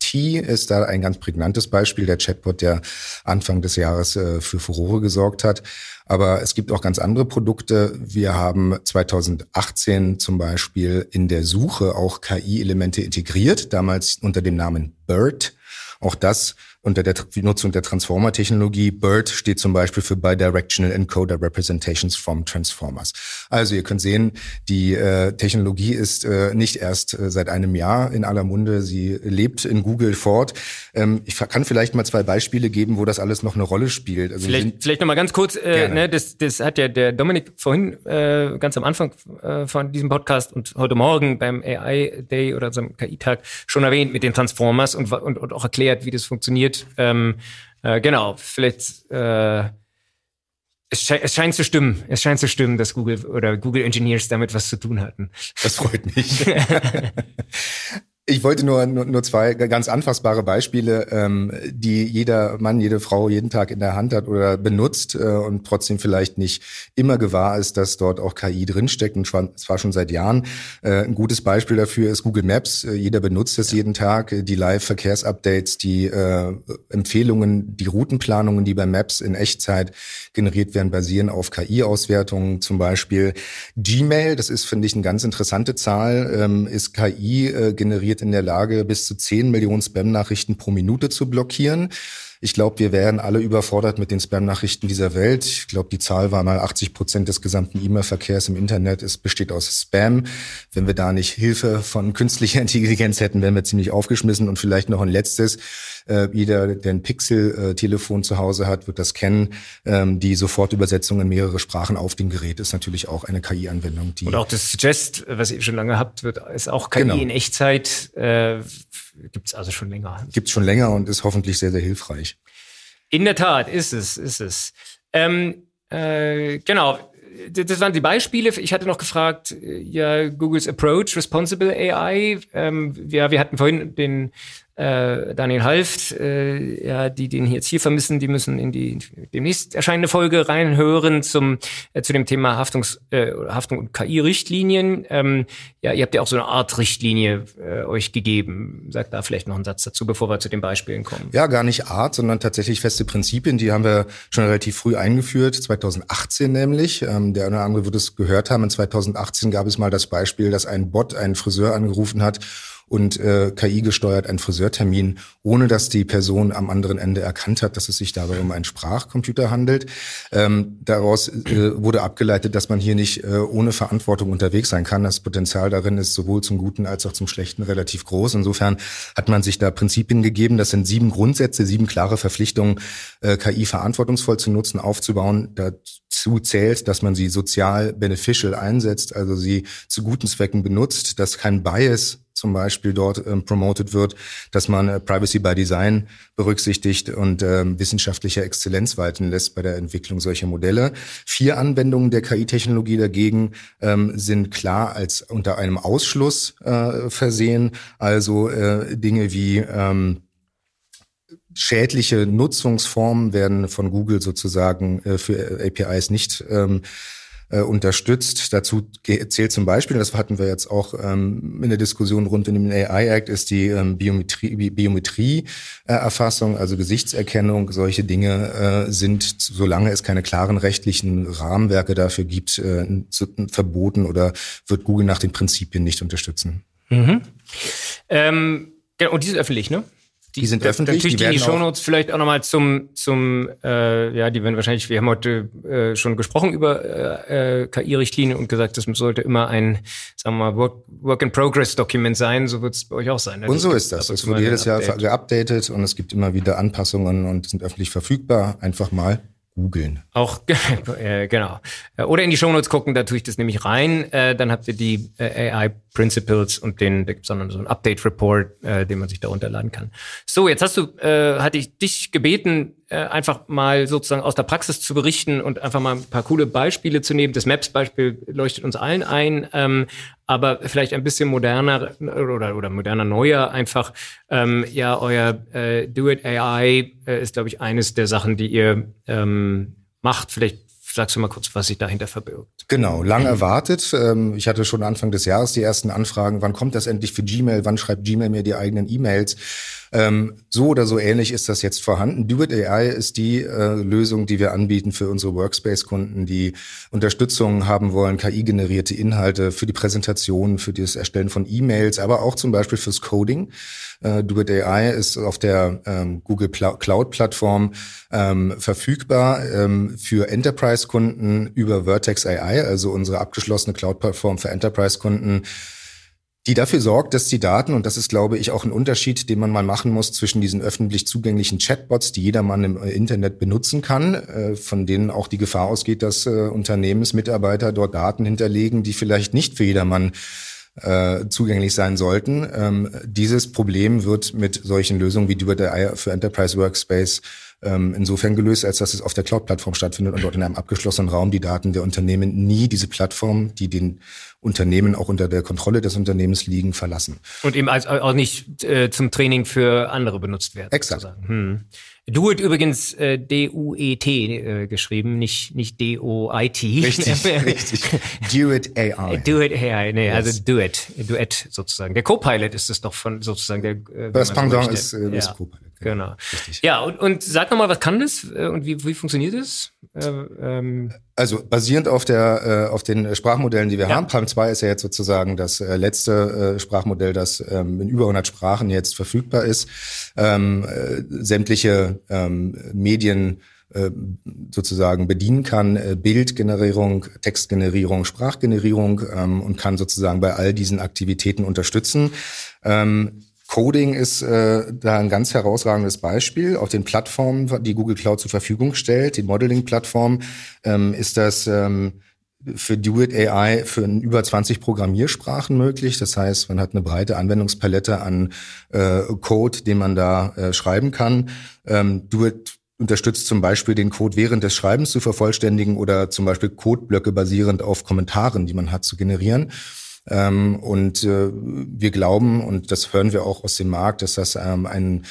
ChatGPT ist da ein ganz prägnantes Beispiel, der Chatbot, der Anfang des Jahres äh, für Furore gesorgt hat. Aber es gibt auch ganz andere Produkte. Wir haben 2018 zum Beispiel in der Suche auch KI-Elemente integriert, damals unter dem Namen BERT. Auch das unter der Nutzung der Transformer-Technologie. BERT steht zum Beispiel für Bidirectional Encoder Representations from Transformers. Also ihr könnt sehen, die äh, Technologie ist äh, nicht erst äh, seit einem Jahr in aller Munde, sie lebt in Google fort. Ähm, ich kann vielleicht mal zwei Beispiele geben, wo das alles noch eine Rolle spielt. Also vielleicht vielleicht noch mal ganz kurz, äh, ne, das, das hat ja der Dominik vorhin äh, ganz am Anfang äh, von diesem Podcast und heute Morgen beim AI Day oder so einem KI-Tag schon erwähnt mit den Transformers und, und, und auch erklärt, wie das funktioniert. Ähm, äh, genau, vielleicht äh, es, sche es scheint zu stimmen. Es scheint zu stimmen, dass Google oder Google Engineers damit was zu tun hatten. Das freut mich. Ich wollte nur, nur, nur zwei ganz anfassbare Beispiele, ähm, die jeder Mann, jede Frau jeden Tag in der Hand hat oder benutzt äh, und trotzdem vielleicht nicht immer gewahr ist, dass dort auch KI drinsteckt und zwar schon seit Jahren. Äh, ein gutes Beispiel dafür ist Google Maps. Äh, jeder benutzt es jeden Tag. Die Live-Verkehrsupdates, die äh, Empfehlungen, die Routenplanungen, die bei Maps in Echtzeit generiert werden, basieren auf KI-Auswertungen. Zum Beispiel Gmail, das ist, finde ich, eine ganz interessante Zahl, ähm, ist KI äh, generiert in der Lage, bis zu 10 Millionen Spam-Nachrichten pro Minute zu blockieren. Ich glaube, wir wären alle überfordert mit den Spam-Nachrichten dieser Welt. Ich glaube, die Zahl war mal 80 Prozent des gesamten E-Mail-Verkehrs im Internet. Es besteht aus Spam. Wenn wir da nicht Hilfe von künstlicher Intelligenz hätten, wären wir ziemlich aufgeschmissen. Und vielleicht noch ein letztes. Äh, jeder, der ein Pixel-Telefon zu Hause hat, wird das kennen. Ähm, die Sofortübersetzung in mehrere Sprachen auf dem Gerät ist natürlich auch eine KI-Anwendung. Und auch das Suggest, was ihr schon lange habt, wird, ist auch KI genau. in Echtzeit. Äh, Gibt es also schon länger. Gibt es schon länger und ist hoffentlich sehr, sehr hilfreich. In der Tat, ist es, ist es. Ähm, äh, genau, das waren die Beispiele. Ich hatte noch gefragt, ja, Googles Approach, Responsible AI. Ähm, ja, wir hatten vorhin den äh, Daniel Halft, äh, ja, die den jetzt hier vermissen, die müssen in die demnächst erscheinende Folge reinhören zum äh, zu dem Thema Haftungs, äh, Haftung und KI-Richtlinien. Ähm, ja, ihr habt ja auch so eine Art Richtlinie äh, euch gegeben. Sagt da vielleicht noch einen Satz dazu, bevor wir zu den Beispielen kommen. Ja, gar nicht Art, sondern tatsächlich feste Prinzipien. Die haben wir schon relativ früh eingeführt, 2018 nämlich. Ähm, der eine oder andere wird es gehört haben. In 2018 gab es mal das Beispiel, dass ein Bot einen Friseur angerufen hat und äh, KI gesteuert einen Friseurtermin, ohne dass die Person am anderen Ende erkannt hat, dass es sich dabei um einen Sprachcomputer handelt. Ähm, daraus äh, wurde abgeleitet, dass man hier nicht äh, ohne Verantwortung unterwegs sein kann. Das Potenzial darin ist sowohl zum Guten als auch zum Schlechten relativ groß. Insofern hat man sich da Prinzipien gegeben. Das sind sieben Grundsätze, sieben klare Verpflichtungen, äh, KI verantwortungsvoll zu nutzen, aufzubauen. Dazu zählt, dass man sie sozial beneficial einsetzt, also sie zu guten Zwecken benutzt, dass kein Bias zum Beispiel dort ähm, promoted wird, dass man äh, Privacy by Design berücksichtigt und ähm, wissenschaftliche Exzellenz walten lässt bei der Entwicklung solcher Modelle. Vier Anwendungen der KI-Technologie dagegen ähm, sind klar als unter einem Ausschluss äh, versehen, also äh, Dinge wie ähm, schädliche Nutzungsformen werden von Google sozusagen äh, für APIs nicht ähm, äh, unterstützt. Dazu zählt zum Beispiel, das hatten wir jetzt auch ähm, in der Diskussion rund um den AI Act, ist die ähm, Biometrie, Biometrie äh, Erfassung, also Gesichtserkennung. Solche Dinge äh, sind, solange es keine klaren rechtlichen Rahmenwerke dafür gibt, äh, verboten oder wird Google nach den Prinzipien nicht unterstützen. Mhm. Ähm, und die sind öffentlich, ne? Die, die sind öffentlich. Natürlich die, die Shownotes vielleicht auch nochmal zum, zum äh, ja, die werden wahrscheinlich, wir haben heute äh, schon gesprochen über äh, äh KI-Richtlinien und gesagt, das sollte immer ein, sagen wir mal, Work-in-Progress-Dokument sein. So wird es bei euch auch sein. Ne? Und so ist das. Es wird jedes Jahr geupdatet und es gibt immer wieder Anpassungen und sind öffentlich verfügbar. Einfach mal googeln. Auch, äh, genau. Oder in die Shownotes gucken, da tue ich das nämlich rein. Äh, dann habt ihr die äh, AI Principles und den, da gibt es dann so einen Update-Report, äh, den man sich da runterladen kann. So, jetzt hast du, äh, hatte ich dich gebeten, äh, einfach mal sozusagen aus der Praxis zu berichten und einfach mal ein paar coole Beispiele zu nehmen. Das Maps-Beispiel leuchtet uns allen ein, ähm, aber vielleicht ein bisschen moderner oder, oder moderner, neuer einfach. Ähm, ja, euer äh, Do It AI äh, ist, glaube ich, eines der Sachen, die ihr ähm, macht. Vielleicht Sagst du mal kurz, was sich dahinter verbirgt? Genau, lang erwartet. Ähm, ich hatte schon Anfang des Jahres die ersten Anfragen, wann kommt das endlich für Gmail, wann schreibt Gmail mir die eigenen E-Mails? Ähm, so oder so ähnlich ist das jetzt vorhanden. Do It AI ist die äh, Lösung, die wir anbieten für unsere Workspace-Kunden, die Unterstützung haben wollen, KI-generierte Inhalte für die Präsentation, für das Erstellen von E-Mails, aber auch zum Beispiel fürs Coding. Äh, Do It AI ist auf der ähm, Google Cloud-Plattform ähm, verfügbar ähm, für Enterprise-Kunden über Vertex AI, also unsere abgeschlossene Cloud-Plattform für Enterprise-Kunden die dafür sorgt, dass die Daten, und das ist, glaube ich, auch ein Unterschied, den man mal machen muss zwischen diesen öffentlich zugänglichen Chatbots, die jedermann im Internet benutzen kann, äh, von denen auch die Gefahr ausgeht, dass äh, Unternehmensmitarbeiter dort Daten hinterlegen, die vielleicht nicht für jedermann äh, zugänglich sein sollten. Ähm, dieses Problem wird mit solchen Lösungen wie DuerDI für Enterprise Workspace ähm, insofern gelöst, als dass es auf der Cloud-Plattform stattfindet und dort in einem abgeschlossenen Raum die Daten der Unternehmen nie diese Plattform, die den Unternehmen auch unter der Kontrolle des Unternehmens liegen, verlassen. Und eben als, auch nicht äh, zum Training für andere benutzt werden. Exakt. Hm. Do it übrigens äh, D-U-E-T äh, geschrieben, nicht, nicht D-O-I-T. Richtig, richtig. Do it AI. Do it AI, nee, also yes. also do it sozusagen. Der Copilot ist es doch von sozusagen der. Äh, das Pendant so ist, äh, ist Copilot. Genau. Richtig. Ja, und, und sag nochmal, was kann das äh, und wie, wie funktioniert es? Äh, ähm. Also basierend auf der äh, auf den Sprachmodellen, die wir ja. haben. Palm 2 ist ja jetzt sozusagen das äh, letzte äh, Sprachmodell, das ähm, in über 100 Sprachen jetzt verfügbar ist. Ähm, äh, sämtliche ähm, Medien sozusagen bedienen kann, Bildgenerierung, Textgenerierung, Sprachgenerierung ähm, und kann sozusagen bei all diesen Aktivitäten unterstützen. Ähm, Coding ist äh, da ein ganz herausragendes Beispiel. Auf den Plattformen, die Google Cloud zur Verfügung stellt, die Modeling-Plattform, ähm, ist das ähm, für Duet AI für über 20 Programmiersprachen möglich. Das heißt, man hat eine breite Anwendungspalette an äh, Code, den man da äh, schreiben kann. Ähm, Duet unterstützt zum Beispiel den Code während des Schreibens zu vervollständigen oder zum Beispiel Codeblöcke basierend auf Kommentaren, die man hat, zu generieren. Ähm, und äh, wir glauben, und das hören wir auch aus dem Markt, dass das ähm, ein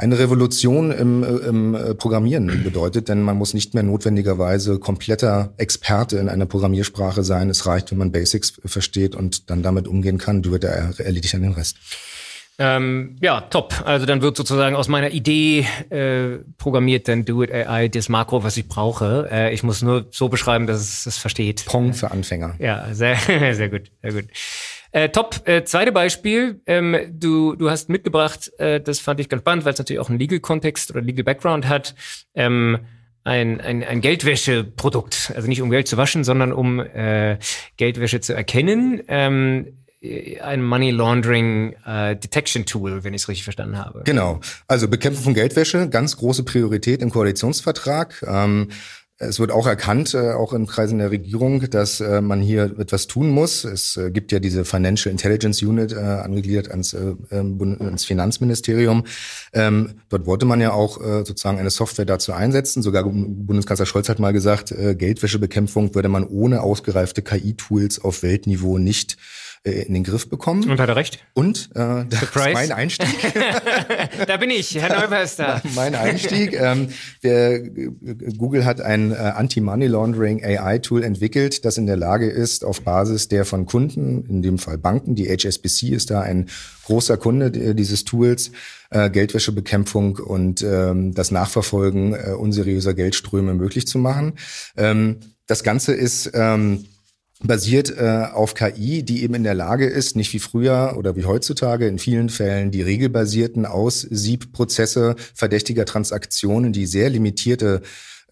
eine Revolution im, im äh, Programmieren bedeutet, denn man muss nicht mehr notwendigerweise kompletter Experte in einer Programmiersprache sein. Es reicht, wenn man Basics versteht und dann damit umgehen kann, du er erledigt an den Rest. Ähm, ja, top. Also dann wird sozusagen aus meiner Idee äh, programmiert dann Do It AI das Makro, was ich brauche. Äh, ich muss nur so beschreiben, dass es es versteht. Pong für Anfänger. Ja, sehr, sehr gut, sehr gut. Äh, top. Äh, zweite Beispiel. Ähm, du, du hast mitgebracht, äh, das fand ich ganz spannend, weil es natürlich auch einen Legal-Kontext oder Legal-Background hat. Ähm, ein, ein, ein Geldwäscheprodukt. Also nicht um Geld zu waschen, sondern um äh, Geldwäsche zu erkennen. Ähm, ein Money Laundering äh, Detection Tool, wenn ich es richtig verstanden habe. Genau. Also Bekämpfung von Geldwäsche, ganz große Priorität im Koalitionsvertrag. Ähm, es wird auch erkannt, äh, auch in Kreisen der Regierung, dass äh, man hier etwas tun muss. Es äh, gibt ja diese Financial Intelligence Unit, äh, angegliedert ans, äh, ähm, ans Finanzministerium. Ähm, dort wollte man ja auch äh, sozusagen eine Software dazu einsetzen. Sogar Bundeskanzler Scholz hat mal gesagt, Geldwäschebekämpfung würde man ohne ausgereifte KI-Tools auf Weltniveau nicht äh, in den Griff bekommen. Und hat er recht. Und äh, das ist mein Einstieg. da bin ich, Herr Neumeister. mein Einstieg. Ähm, der, Google hat ein äh, Anti-Money Laundering AI-Tool entwickelt, das in der Lage ist, auf Basis der von Kunden, in dem Fall Banken, die HSBC ist da ein großer Kunde dieses Tools, äh, Geldwäschebekämpfung und ähm, das Nachverfolgen äh, unseriöser Geldströme möglich zu machen. Ähm, das Ganze ist ähm, basiert äh, auf KI, die eben in der Lage ist, nicht wie früher oder wie heutzutage in vielen Fällen die regelbasierten Aussiebprozesse verdächtiger Transaktionen, die sehr limitierte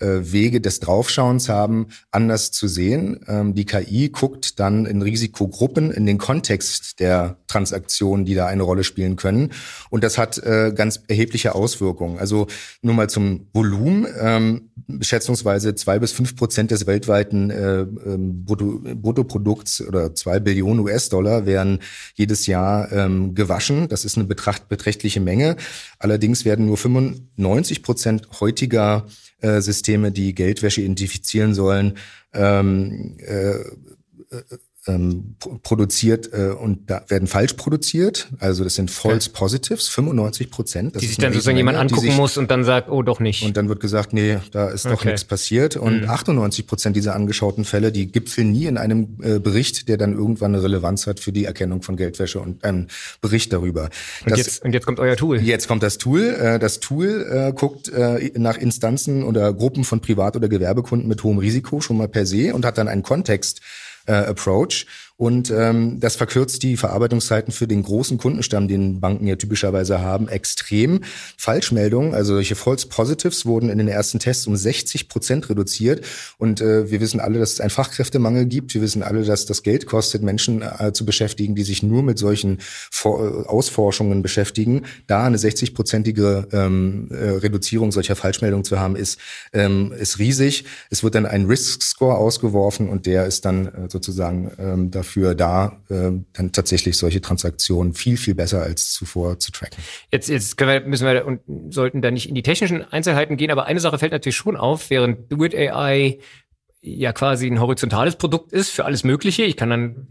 Wege des Draufschauens haben, anders zu sehen. Ähm, die KI guckt dann in Risikogruppen in den Kontext der Transaktionen, die da eine Rolle spielen können. Und das hat äh, ganz erhebliche Auswirkungen. Also nur mal zum Volumen. Ähm, schätzungsweise zwei bis fünf Prozent des weltweiten äh, ähm, Brutto, Bruttoprodukts oder zwei Billionen US-Dollar werden jedes Jahr gewaschen. Das ist eine beträchtliche Menge. Allerdings werden nur 95 Prozent heutiger äh, Systeme, die Geldwäsche identifizieren sollen, ähm, äh, ähm, produziert äh, und da werden falsch produziert. Also das sind False Positives, 95 Prozent. Die sich dann sozusagen jemand angucken muss und dann sagt, oh doch nicht. Und dann wird gesagt, nee, da ist doch Okay. nichts passiert. Und Mhm. 98 Prozent dieser angeschauten Fälle, die gipfeln nie in einem äh, Bericht, der dann irgendwann eine Relevanz hat für die Erkennung von Geldwäsche und einem Bericht darüber. Und Das- jetzt, und jetzt kommt euer Tool. Jetzt kommt das Tool. Äh, Das Tool äh, guckt äh, nach Instanzen oder Gruppen von Privat- oder Gewerbekunden mit hohem Risiko schon mal per se und hat dann einen Kontext. Äh, Approach und ähm, das verkürzt die Verarbeitungszeiten für den großen Kundenstamm, den Banken ja typischerweise haben, extrem. Falschmeldungen, also solche False Positives, wurden in den ersten Tests um 60 Prozent reduziert und äh, wir wissen alle, dass es einen Fachkräftemangel gibt. Wir wissen alle, dass das Geld kostet, Menschen äh, zu beschäftigen, die sich nur mit solchen For äh, Ausforschungen beschäftigen. Da eine 60-prozentige ähm, äh, Reduzierung solcher Falschmeldungen zu haben, ist, ähm, ist riesig. Es wird dann ein Risk-Score ausgeworfen und der ist dann äh, sozusagen ähm, dafür da, äh, dann tatsächlich solche Transaktionen viel, viel besser als zuvor zu tracken. Jetzt, jetzt wir, müssen wir und sollten da nicht in die technischen Einzelheiten gehen, aber eine Sache fällt natürlich schon auf, während Do AI ja quasi ein horizontales Produkt ist für alles Mögliche. Ich kann dann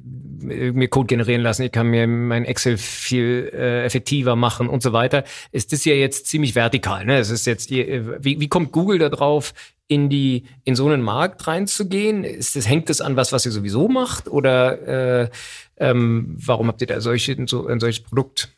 äh, mir Code generieren lassen, ich kann mir mein Excel viel äh, effektiver machen und so weiter. Ist das ja jetzt ziemlich vertikal. Ne? Es ist jetzt, äh, wie, wie kommt Google da drauf, in die in so einen Markt reinzugehen? Ist das hängt das an was, was ihr sowieso macht oder äh, ähm, warum habt ihr da solche so ein solches Produkt?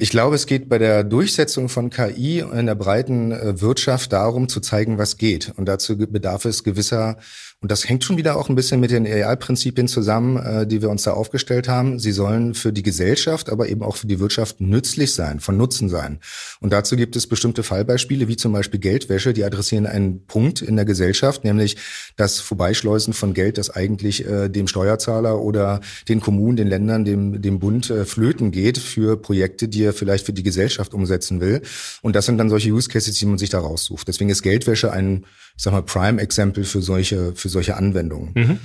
Ich glaube, es geht bei der Durchsetzung von KI in der breiten äh, Wirtschaft darum, zu zeigen, was geht. Und dazu bedarf es gewisser, und das hängt schon wieder auch ein bisschen mit den AI-Prinzipien zusammen, äh, die wir uns da aufgestellt haben. Sie sollen für die Gesellschaft, aber eben auch für die Wirtschaft nützlich sein, von Nutzen sein. Und dazu gibt es bestimmte Fallbeispiele, wie zum Beispiel Geldwäsche, die adressieren einen Punkt in der Gesellschaft, nämlich das Vorbeischleusen von Geld, das eigentlich äh, dem Steuerzahler oder den Kommunen, den Ländern, dem, dem Bund äh, flöten geht für Projekte, die er vielleicht für die Gesellschaft umsetzen will. Und das sind dann solche Use Cases, die man sich da raussucht. Deswegen ist Geldwäsche ein, ich sag mal, Prime-Exempel für solche, für solche Anwendungen.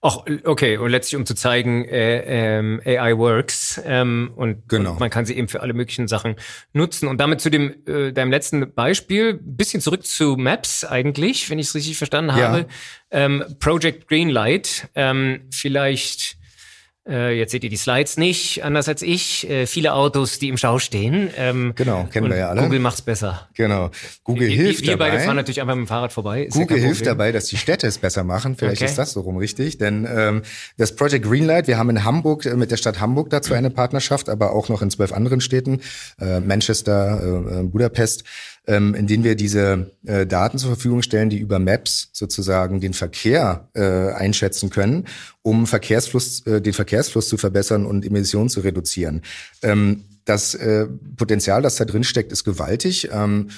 Ach, okay, und letztlich um zu zeigen, äh, ähm, AI works ähm, und, Genau. und man kann sie eben für alle möglichen Sachen nutzen. Und damit zu dem äh, deinem letzten Beispiel, bisschen zurück zu Maps eigentlich, wenn ich es richtig verstanden Ja. habe. Ähm, Project Greenlight, ähm, vielleicht äh, jetzt seht ihr die Slides nicht, anders als ich. Äh, viele Autos, die im Stau stehen. Ähm, Genau, kennen wir ja alle. Google macht's besser. Genau. Google wir, hilft wir dabei. beide fahren natürlich einfach mit dem Fahrrad vorbei. Ist ja Google kein hilft dabei, dass die Städte es besser machen. Vielleicht Okay. ist das so rum richtig. Denn ähm, das Project Greenlight, wir haben in Hamburg äh, mit der Stadt Hamburg dazu eine Partnerschaft, aber auch noch in zwölf anderen Städten, äh, Manchester, äh, Budapest, ähm, in denen wir diese äh, Daten zur Verfügung stellen, die über Maps sozusagen den Verkehr äh, einschätzen können, um Verkehrsfluss, äh, den Verkehrsfluss zu verbessern und Emissionen zu reduzieren. Ähm, das äh, Potenzial, das da drin steckt, ist gewaltig. Ähm,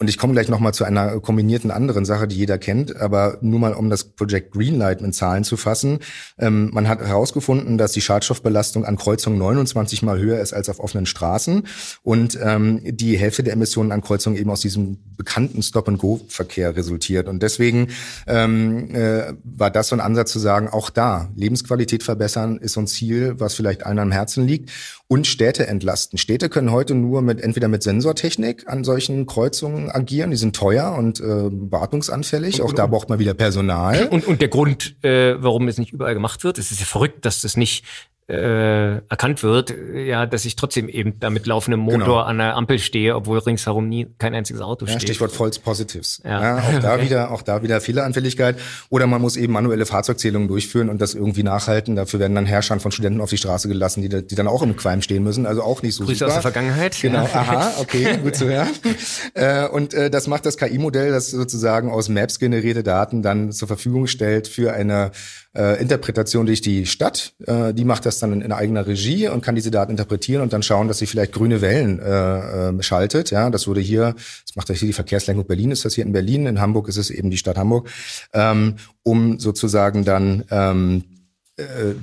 und ich komme gleich noch mal zu einer kombinierten anderen Sache, die jeder kennt, aber nur mal um das Project Greenlight mit Zahlen zu fassen. Ähm, man hat herausgefunden, dass die Schadstoffbelastung an Kreuzungen 29 mal höher ist als auf offenen Straßen und ähm, die Hälfte der Emissionen an Kreuzungen eben aus diesem bekannten Stop-and-Go-Verkehr resultiert. Und deswegen ähm, äh, war das so ein Ansatz zu sagen, auch da Lebensqualität verbessern ist so ein Ziel, was vielleicht allen am Herzen liegt und Städte entlasten. Städte können heute nur mit entweder mit Sensortechnik an solchen Kreuzungen agieren. Die sind teuer und äh, wartungsanfällig. Auch da braucht man wieder Personal. Und, und der Grund, äh, warum es nicht überall gemacht wird, es ist ja verrückt, dass das nicht äh, erkannt wird, äh, ja, dass ich trotzdem eben da mit laufendem Motor Genau. an der Ampel stehe, obwohl ringsherum nie kein einziges Auto Ja, steht. Stichwort False Positives. Ja. Ja. auch da wieder, auch da wieder Fehleranfälligkeit. Oder man muss eben manuelle Fahrzeugzählungen durchführen und das irgendwie nachhalten. Dafür werden dann Herrschern von Studenten auf die Straße gelassen, die, die dann auch im Qualm stehen müssen. Also auch nicht so Grüße super. aus der Vergangenheit. Genau, Ja. aha, okay, gut zu hören. äh, und äh, das macht das KI-Modell, das sozusagen aus Maps generierte Daten dann zur Verfügung stellt für eine äh, Interpretation durch die Stadt. Äh, die macht das dann in, in eigener Regie und kann diese Daten interpretieren und dann schauen, dass sie vielleicht grüne Wellen äh, äh, schaltet. Ja, das wurde hier, das macht das hier die Verkehrslenkung Berlin, ist das hier in Berlin. In Hamburg ist es eben die Stadt Hamburg, ähm, um sozusagen dann ähm, äh,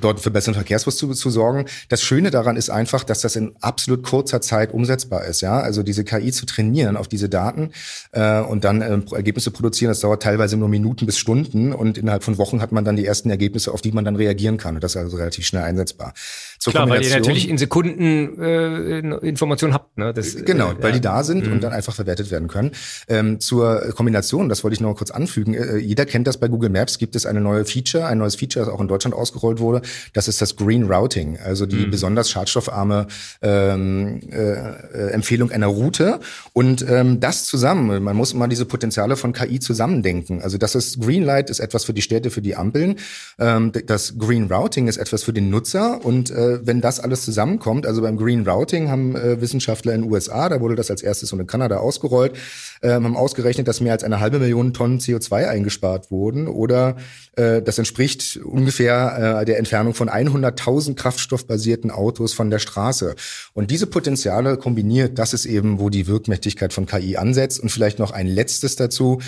dort für besseren Verkehrsfluss zu, zu sorgen. Das Schöne daran ist einfach, dass das in absolut kurzer Zeit umsetzbar ist. Ja, also diese KI zu trainieren auf diese Daten äh, und dann äh, Ergebnisse produzieren, das dauert teilweise nur Minuten bis Stunden und innerhalb von Wochen hat man dann die ersten Ergebnisse, auf die man dann reagieren kann. Und das ist also relativ schnell einsetzbar. Zur Klar, weil ihr Kombination- natürlich in Sekunden äh, Informationen habt. Ne? Das, Genau, äh, weil die ja. da sind und dann einfach verwertet werden können. Ähm, zur Kombination, das wollte ich noch mal kurz anfügen. Äh, jeder kennt das bei Google Maps, gibt es eine neue Feature, ein neues Feature, das auch in Deutschland ausgerollt ausgerollt wurde. Das ist das Green Routing, also die mhm. besonders schadstoffarme ähm, äh, Empfehlung einer Route. Und ähm, das zusammen, man muss mal diese Potenziale von KI zusammendenken. Also das ist Greenlight ist etwas für die Städte, für die Ampeln. Ähm, das Green Routing ist etwas für den Nutzer. Und äh, wenn das alles zusammenkommt, also beim Green Routing haben äh, Wissenschaftler in den USA, da wurde das als erstes und in Kanada ausgerollt, äh, haben ausgerechnet, dass mehr als eine halbe Million Tonnen CO2 eingespart wurden. Oder äh, das entspricht ungefähr äh, der Entfernung von 100.000 kraftstoffbasierten Autos von der Straße. Und diese Potenziale kombiniert, das ist eben, wo die Wirkmächtigkeit von KI ansetzt. Und vielleicht noch ein letztes dazu.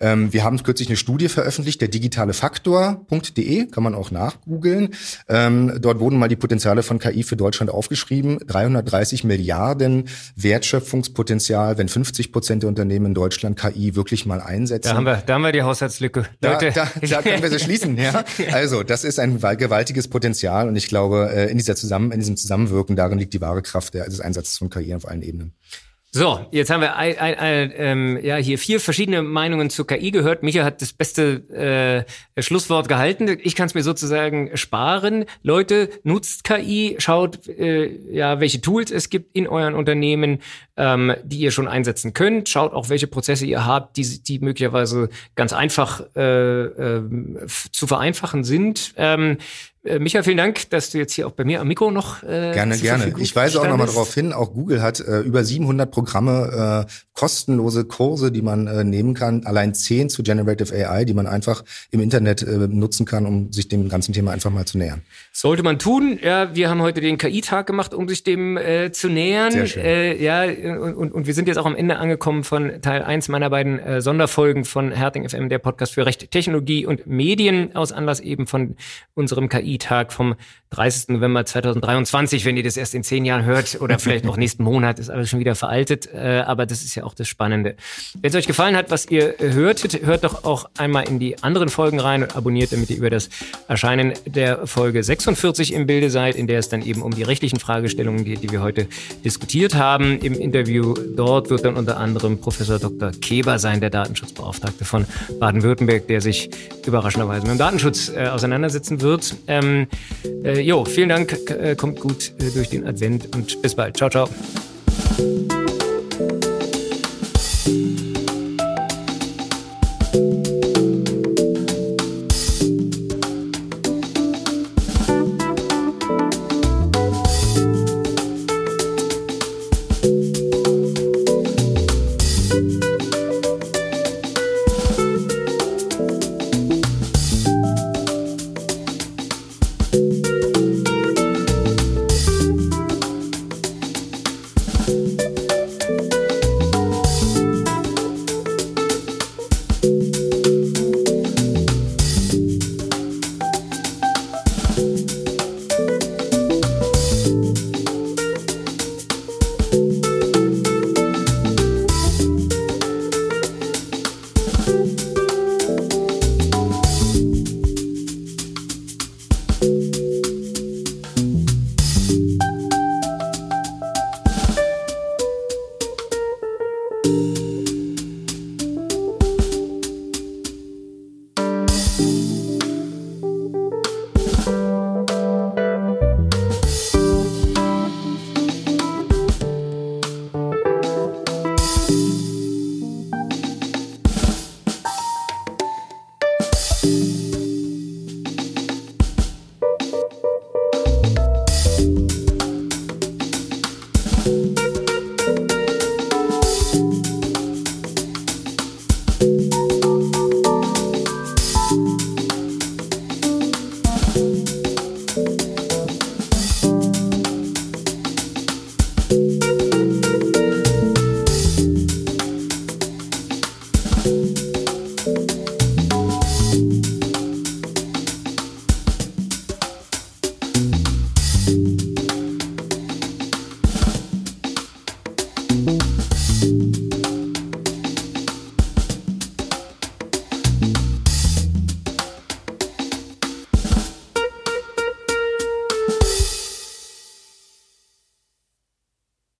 Ähm, wir haben kürzlich eine Studie veröffentlicht, der digitale Faktor.de, kann man auch nachgoogeln. Ähm, dort wurden mal die Potenziale von KI für Deutschland aufgeschrieben. 330 Milliarden Wertschöpfungspotenzial, wenn 50 Prozent der Unternehmen in Deutschland KI wirklich mal einsetzen. Da haben wir, da haben wir die Haushaltslücke. Da, da, da können wir sie schließen, ja. Also, das ist ein gewaltiges Potenzial und ich glaube, äh, in dieser Zusammen, in diesem Zusammenwirken, darin liegt die wahre Kraft des Einsatzes von KI auf allen Ebenen. So, jetzt haben wir ein, ein, ein, ähm, ja, hier vier verschiedene Meinungen zu KI gehört. Micha hat das beste äh, Schlusswort gehalten. Ich kann es mir sozusagen sparen. Leute, nutzt KI, schaut, äh, ja, welche Tools es gibt in euren Unternehmen, ähm, die ihr schon einsetzen könnt. Schaut auch, welche Prozesse ihr habt, die, die möglicherweise ganz einfach äh, äh, zu vereinfachen sind. Ähm, äh, Michael, vielen Dank, dass du jetzt hier auch bei mir am Mikro noch äh, Gerne, gerne. Ich weise auch nochmal darauf hin, auch Google hat äh, über 700 Programme, äh, kostenlose Kurse, die man äh, nehmen kann, allein 10 zu Generative AI, die man einfach im Internet äh, nutzen kann, um sich dem ganzen Thema einfach mal zu nähern. Sollte man tun. Ja, wir haben heute den KI-Tag gemacht, um sich dem äh, zu nähern. Sehr schön. Äh, ja, und, und wir sind jetzt auch am Ende angekommen von Teil 1 meiner beiden äh, Sonderfolgen von Herting FM, der Podcast für Recht, Technologie und Medien aus Anlass eben von unserem KI KI-Tag vom 30. November 2023. Wenn ihr das erst in zehn Jahren hört oder vielleicht auch nächsten Monat, ist alles schon wieder veraltet. Äh, aber das ist ja auch das Spannende. Wenn es euch gefallen hat, was ihr hörtet, hört doch auch einmal in die anderen Folgen rein und abonniert, damit ihr über das Erscheinen der Folge 46 im Bilde seid, in der es dann eben um die rechtlichen Fragestellungen geht, die wir heute diskutiert haben. Im Interview dort wird dann unter anderem Professor Dr. Keber sein, der Datenschutzbeauftragte von Baden-Württemberg, der sich überraschenderweise mit dem Datenschutz äh, auseinandersetzen wird. Ähm, ähm, äh, jo, vielen Dank, äh, kommt gut äh, durch den Advent und bis bald. Ciao, ciao.